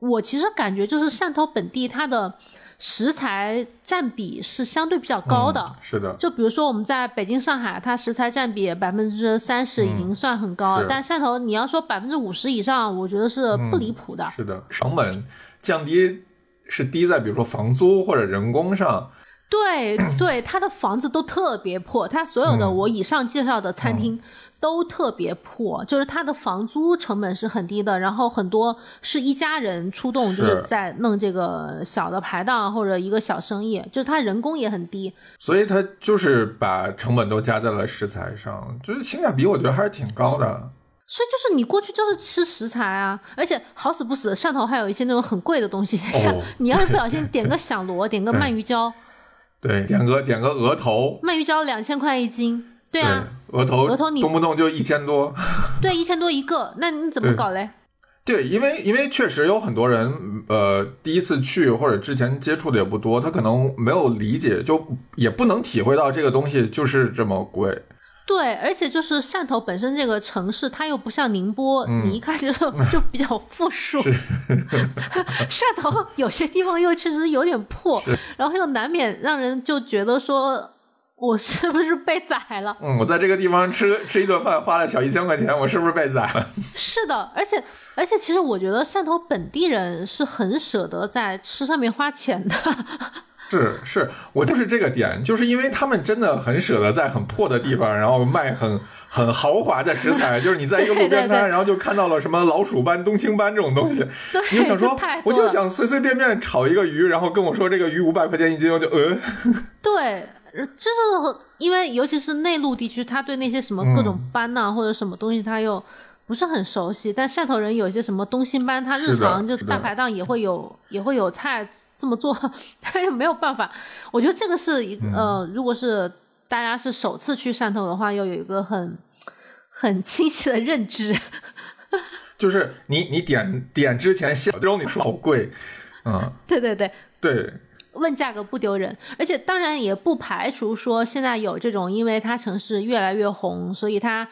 我其实感觉就是汕头本地它的食材占比是相对比较高的。嗯是的，就比如说我们在北京、上海，它食材占比百分之三十已经算很高了，但汕头你要说百分之五十以上，我觉得是不离谱的。是的，成本降低是低在比如说房租或者人工上，对对，它的房子都特别破，它所有的嗯我以上介绍的餐厅都特别破，就是它的房租成本是很低的，然后很多是一家人出动，就是在弄这个小的排档或者一个小生意，就是它人工也很低。所以它就是把成本都加在了食材上，就是性价比我觉得还是挺高的。所以就是你过去就是吃食材啊，而且好死不死，汕头还有一些那种很贵的东西，像你要是不小心点个响螺，点个鳗鱼胶，对，点个点个鹅头，鳗鱼胶两千块一斤，对啊，额头额头你动不动就一千多。*laughs* 对，一千多一个，那你怎么搞嘞？对，因为因为确实有很多人，呃，第一次去或者之前接触的也不多，他可能没有理解，就也不能体会到这个东西就是这么贵。对，而且就是汕头本身这个城市，它又不像宁波，你一看就 *laughs* 就比较富庶。*laughs* 汕头有些地方又确实有点破，然后又难免让人就觉得说，我是不是被宰了？嗯，我在这个地方吃吃一顿饭花了小一千块钱，我是不是被宰了？*laughs* 是的，而且而且，其实我觉得汕头本地人是很舍得在吃上面花钱的。*laughs* 是是，我就是这个点，就是因为他们真的很舍得在很破的地方，然后卖很很豪华的食材，就是你在一个路边摊，然后就看到了什么老鼠斑、冬青斑这种东西，你就想说我就想随随便便炒一个鱼，然后跟我说这个鱼五百块钱一斤，我就呃，对，呃就是因为尤其是内陆地区，他对那些什么各种班呐、或者什么东西，他又不是很熟悉。但汕头人有一些什么东星斑，他日常就是大排档也会有，也会有菜这么做，*laughs* 他也没有办法。我觉得这个是一个、呃，如果是大家是首次去汕头的话，要有一个很很清晰的认知。*laughs* 就是你你点点之前先让你说好贵，嗯，对对对，对，问价格不丢人，而且当然也不排除说现在有这种，因为它城市越来越红，所以它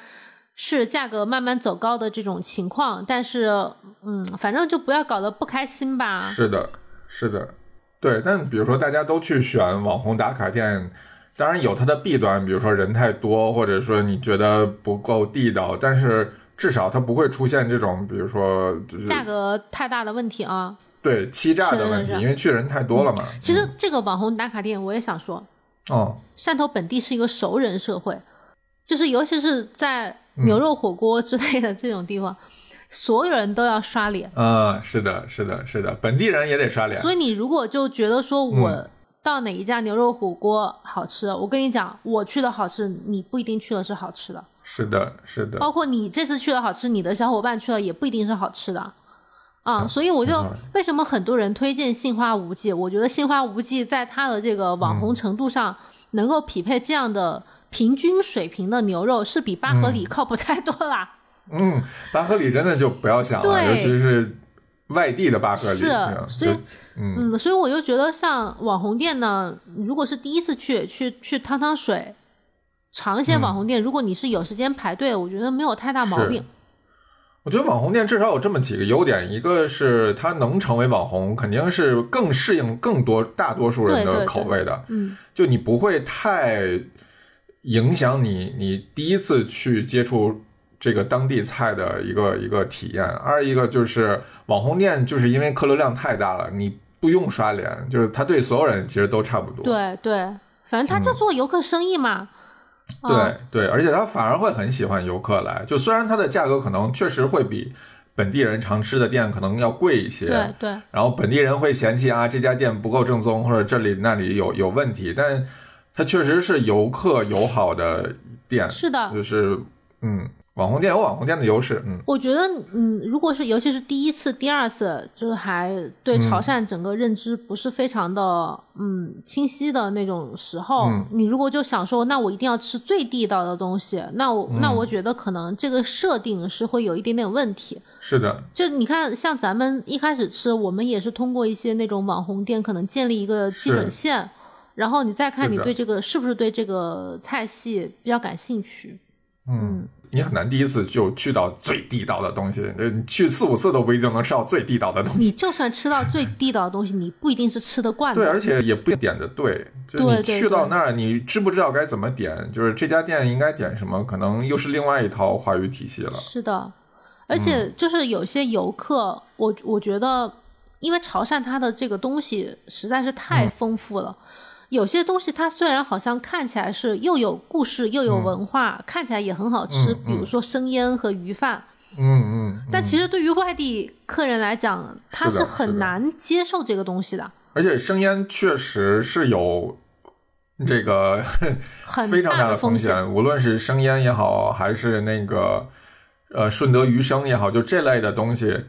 是价格慢慢走高的这种情况。但是，嗯，反正就不要搞得不开心吧。是的，是的，对。但比如说大家都去选网红打卡店，当然有它的弊端，比如说人太多，或者说你觉得不够地道，但是至少它不会出现这种，比如说就是价格太大的问题啊！对欺诈的问题，因为去人太多了嘛。其实这个网红打卡店，我也想说，哦，汕头本地是一个熟人社会，就是尤其是在嗯牛肉火锅之类的这种地方，所有人都要刷脸。啊、是的，是的，是的，本地人也得刷脸。所以你如果就觉得说嗯我到哪一家牛肉火锅好吃，我跟你讲，我去的好吃，你不一定去的是好吃的。是的，是的，包括你这次去的好吃，你的小伙伴去了也不一定是好吃的。啊，所以我就为什么很多人推荐杏花无忌？我觉得杏花无忌在它的这个网嗯红程度上，能够匹配这样的平均水平的牛肉，是比八合里靠谱太多啦。嗯，巴合里真的就不要想了，尤其是外地的巴合里。是嗯所以嗯，嗯，所以我就觉得像网红店呢，如果是第一次去，去去趟趟水，尝一些网红店，如果你是有时间排队，我觉得没有太大毛是病。我觉得网红店至少有这么几个优点，一个是它能成为网红，肯定是更适应更多大多数人的口味的。嗯，就你不会太影响你你第一次去接触这个当地菜的一个一个体验，二一个就是网红店，就是因为客流量太大了，你不用刷脸，就是他对所有人其实都差不多。对对，反正他就做游客生意嘛。对对，而且他反而会很喜欢游客来，就虽然它的价格可能确实会比本地人常吃的店可能要贵一些，对对，然后本地人会嫌弃啊这家店不够正宗，或者这里那里有有问题，但它确实是游客友好的店，是的，就是嗯。网红店有网红店的优势，嗯，我觉得，嗯，如果是尤其是第一次、第二次，就是还对潮汕整个认知不是非常的，嗯，清晰的那种时候，你如果就想说，那我一定要吃最地道的东西，那我那我觉得可能这个设定是会有一点点问题。是的，就你看，像咱们一开始吃，我们也是通过一些那种网红店，可能建立一个基准线，然后你再看你对这个是不是对这个菜系比较感兴趣，嗯。你很难第一次就去到最地道的东西，你去四五次都不一定能吃到最地道的东西。你就算吃到最地道的东西，你不一定是吃得惯的。对，而且也不点的对。就你去到那儿，你知不知道该怎么点？就是这家店应该点什么，可能又是另外一套话语体系了。是的，而且就是有些游客，我我觉得，因为潮汕它的这个东西实在是太丰富了。有些东西它虽然好像看起来是又有故事又有文化，看起来也很好吃，比如说生腌和鱼饭，嗯嗯，但其实对于外地客人来讲，他是很难接受这个东西的。而且生腌确实是有这个 *laughs* 非常大的风险，无论是生腌也好，还是那个呃顺德鱼生也好，就这类的东西。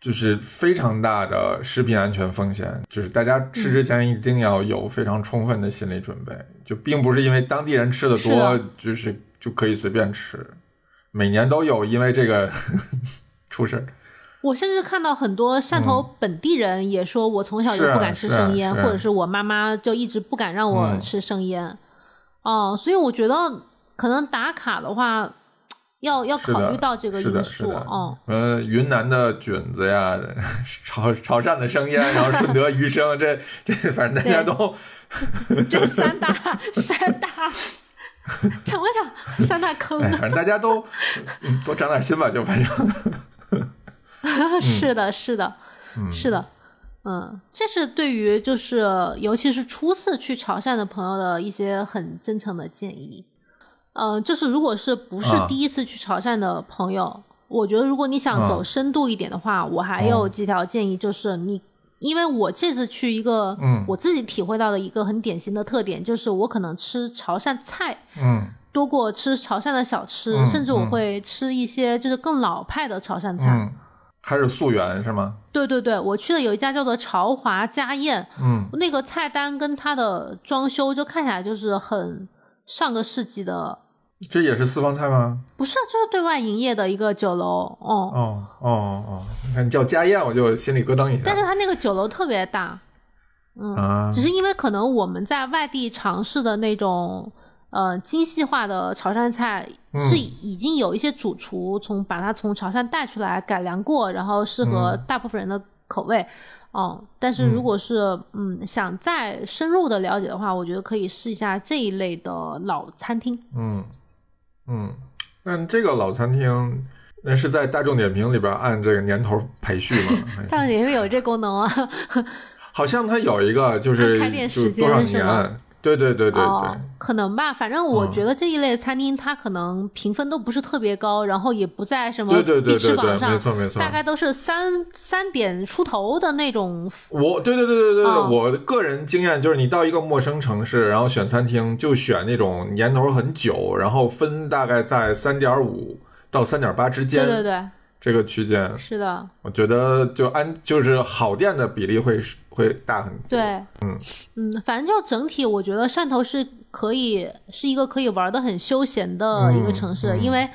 就是非常大的食品安全风险，就是大家吃之前一定要有非常充分的心理准备，就并不是因为当地人吃的多，就是就可以随便吃，每年都有因为这个 *laughs* 出事儿。我甚至看到很多汕头本地人也说，我从小就不敢吃生腌，或者是我妈妈就一直不敢让我吃生腌。哦，所以我觉得可能打卡的话。要要考虑到这个因素哦。呃，云南的菌子呀，潮潮汕的生腌，*laughs* 然后顺德鱼生，这这反正大家都这三大三大成不成三大坑？反正大家都 *laughs* 多长点心吧，就反正。*laughs* 是的，是的，是的，嗯，这是对于就是尤其是初次去潮汕的朋友的一些很真诚的建议。嗯，就是如果是不是第一次去潮汕的朋友，我觉得如果你想走深度一点的话，我还有几条建议，就是你，因为我这次去一个，嗯，我自己体会到的一个很典型的特点，就是我可能吃潮汕菜，嗯，多过吃潮汕的小吃，甚至我会吃一些就是更老派的潮汕菜，嗯，还是溯源是吗？对对对，我去的有一家叫做潮华家宴，嗯，那个菜单跟它的装修就看起来就是很。上个世纪的，这也是私房菜吗？不是，就是对外营业的一个酒楼。哦哦哦哦，你看叫家宴，我就心里咯噔一下。但是它那个酒楼特别大，嗯，只是因为可能我们在外地尝试的那种呃精细化的潮汕菜，是已经有一些主厨从把它从潮汕带出来改良过，然后适合大部分人的口味。哦，但是如果是嗯想再深入的了解的话，我觉得可以试一下这一类的老餐厅。嗯嗯，那这个老餐厅那是在大众点评里边按这个年头排序吗？大众点评有这功能啊？*laughs* 好像它有一个就是开店时间多少年。对对对对对，可能吧。反正我觉得这一类餐厅，它可能评分都不是特别高，然后也不在什么必吃榜上，没错没错，大概都是三三点出头的那种。我对对对对对对，我个人经验就是，你到一个陌生城市，然后选餐厅，就选那种年头很久，然后分大概在三点五到三点八之间。对对对。这个区间是的，我觉得就安就是好店的比例会会大很多。对，嗯嗯，反正就整体，我觉得汕头是可以是一个可以玩的很休闲的一个城市，因为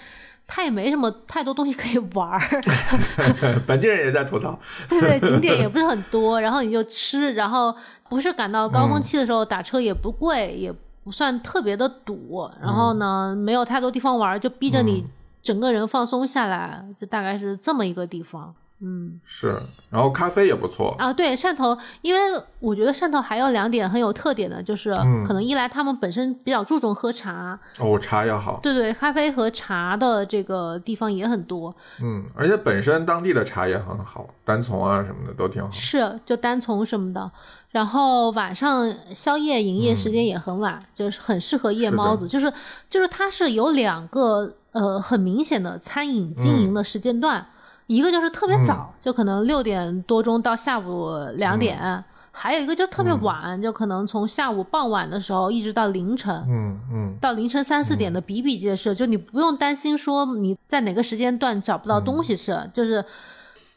它也没什么太多东西可以玩。*laughs* *laughs* 本地人也在吐槽。对对，景点也不是很多，然后你就吃，然后不是赶到高峰期的时候打车也不贵，也不算特别的堵，然后呢没有太多地方玩，就逼着你。整个人放松下来，就大概是这么一个地方。嗯。是，然后咖啡也不错，啊，对汕头，因为我觉得汕头还有两点很有特点的，就是嗯可能一来他们本身比较注重喝茶，哦，茶也好，对对，咖啡和茶的这个地方也很多，嗯，而且本身当地的茶也很好，单丛啊什么的都挺好。是就单丛什么的。然后晚上宵夜营业时间也很晚，就是很适合夜猫子，就是就是它是有两个呃很明显的餐饮经营的时间段，一个就是特别早，就可能六点多钟到下午两点。还有一个就特别晚，就可能从下午傍晚的时候一直到凌晨，嗯嗯，到凌晨三四点的比比皆是，就你不用担心说你在哪个时间段找不到东西吃，就是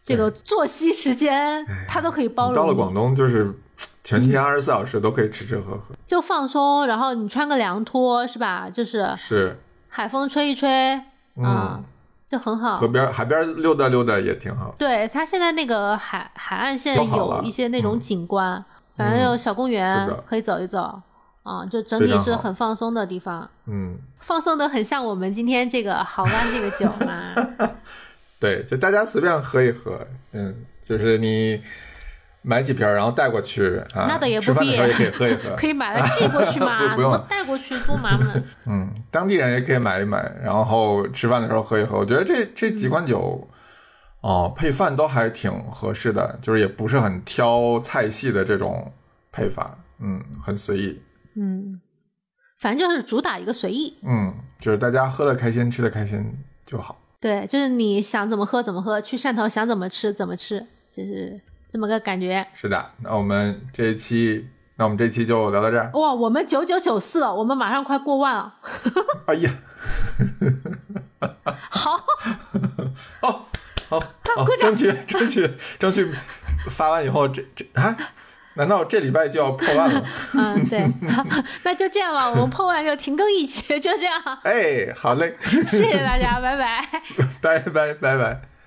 这个作息时间它都可以包容到了广东就是全天二十四小时都可以吃吃喝喝，就放松，然后你穿个凉拖是吧？就是是，海风吹一吹，嗯。啊，就很好河。边海边溜达溜达也挺好。对，它现在那个海海岸线有一些那种景观，反正有小公园、可以走一走，啊，就整体是很放松的地方，嗯，放松的很像我们今天这个好湾这个酒嘛。*laughs* 对，就大家随便喝一喝，嗯，就是你买几瓶然后带过去啊，那倒也不必吃饭的时候也可以喝一喝，*laughs* 可以买了寄过去嘛，*laughs* 不不用带过去多麻烦。*laughs* 嗯，当地人也可以买一买，然后吃饭的时候喝一喝。我觉得这这几款酒，哦，配饭都还挺合适的，就是也不是很挑菜系的这种配法，嗯，很随意，嗯，反正就是主打一个随意。嗯，就是大家喝的开心，吃的开心就好。对，就是你想怎么喝怎么喝，去汕头想怎么吃怎么吃，就是这么个感觉。是的，那我们这一期，那我们这一期就聊到这儿。哇，我们九九九四了，我们马上快过万了。*laughs* 哎呀，*laughs* 好，哦，好，好，争取争取争取发完以后，这这啊，难道这礼拜就要破万了？*laughs* 嗯，对，那就这样吧，我们破万就停更一期，就这样。哎，好嘞，谢谢大家，拜拜。拜拜拜拜。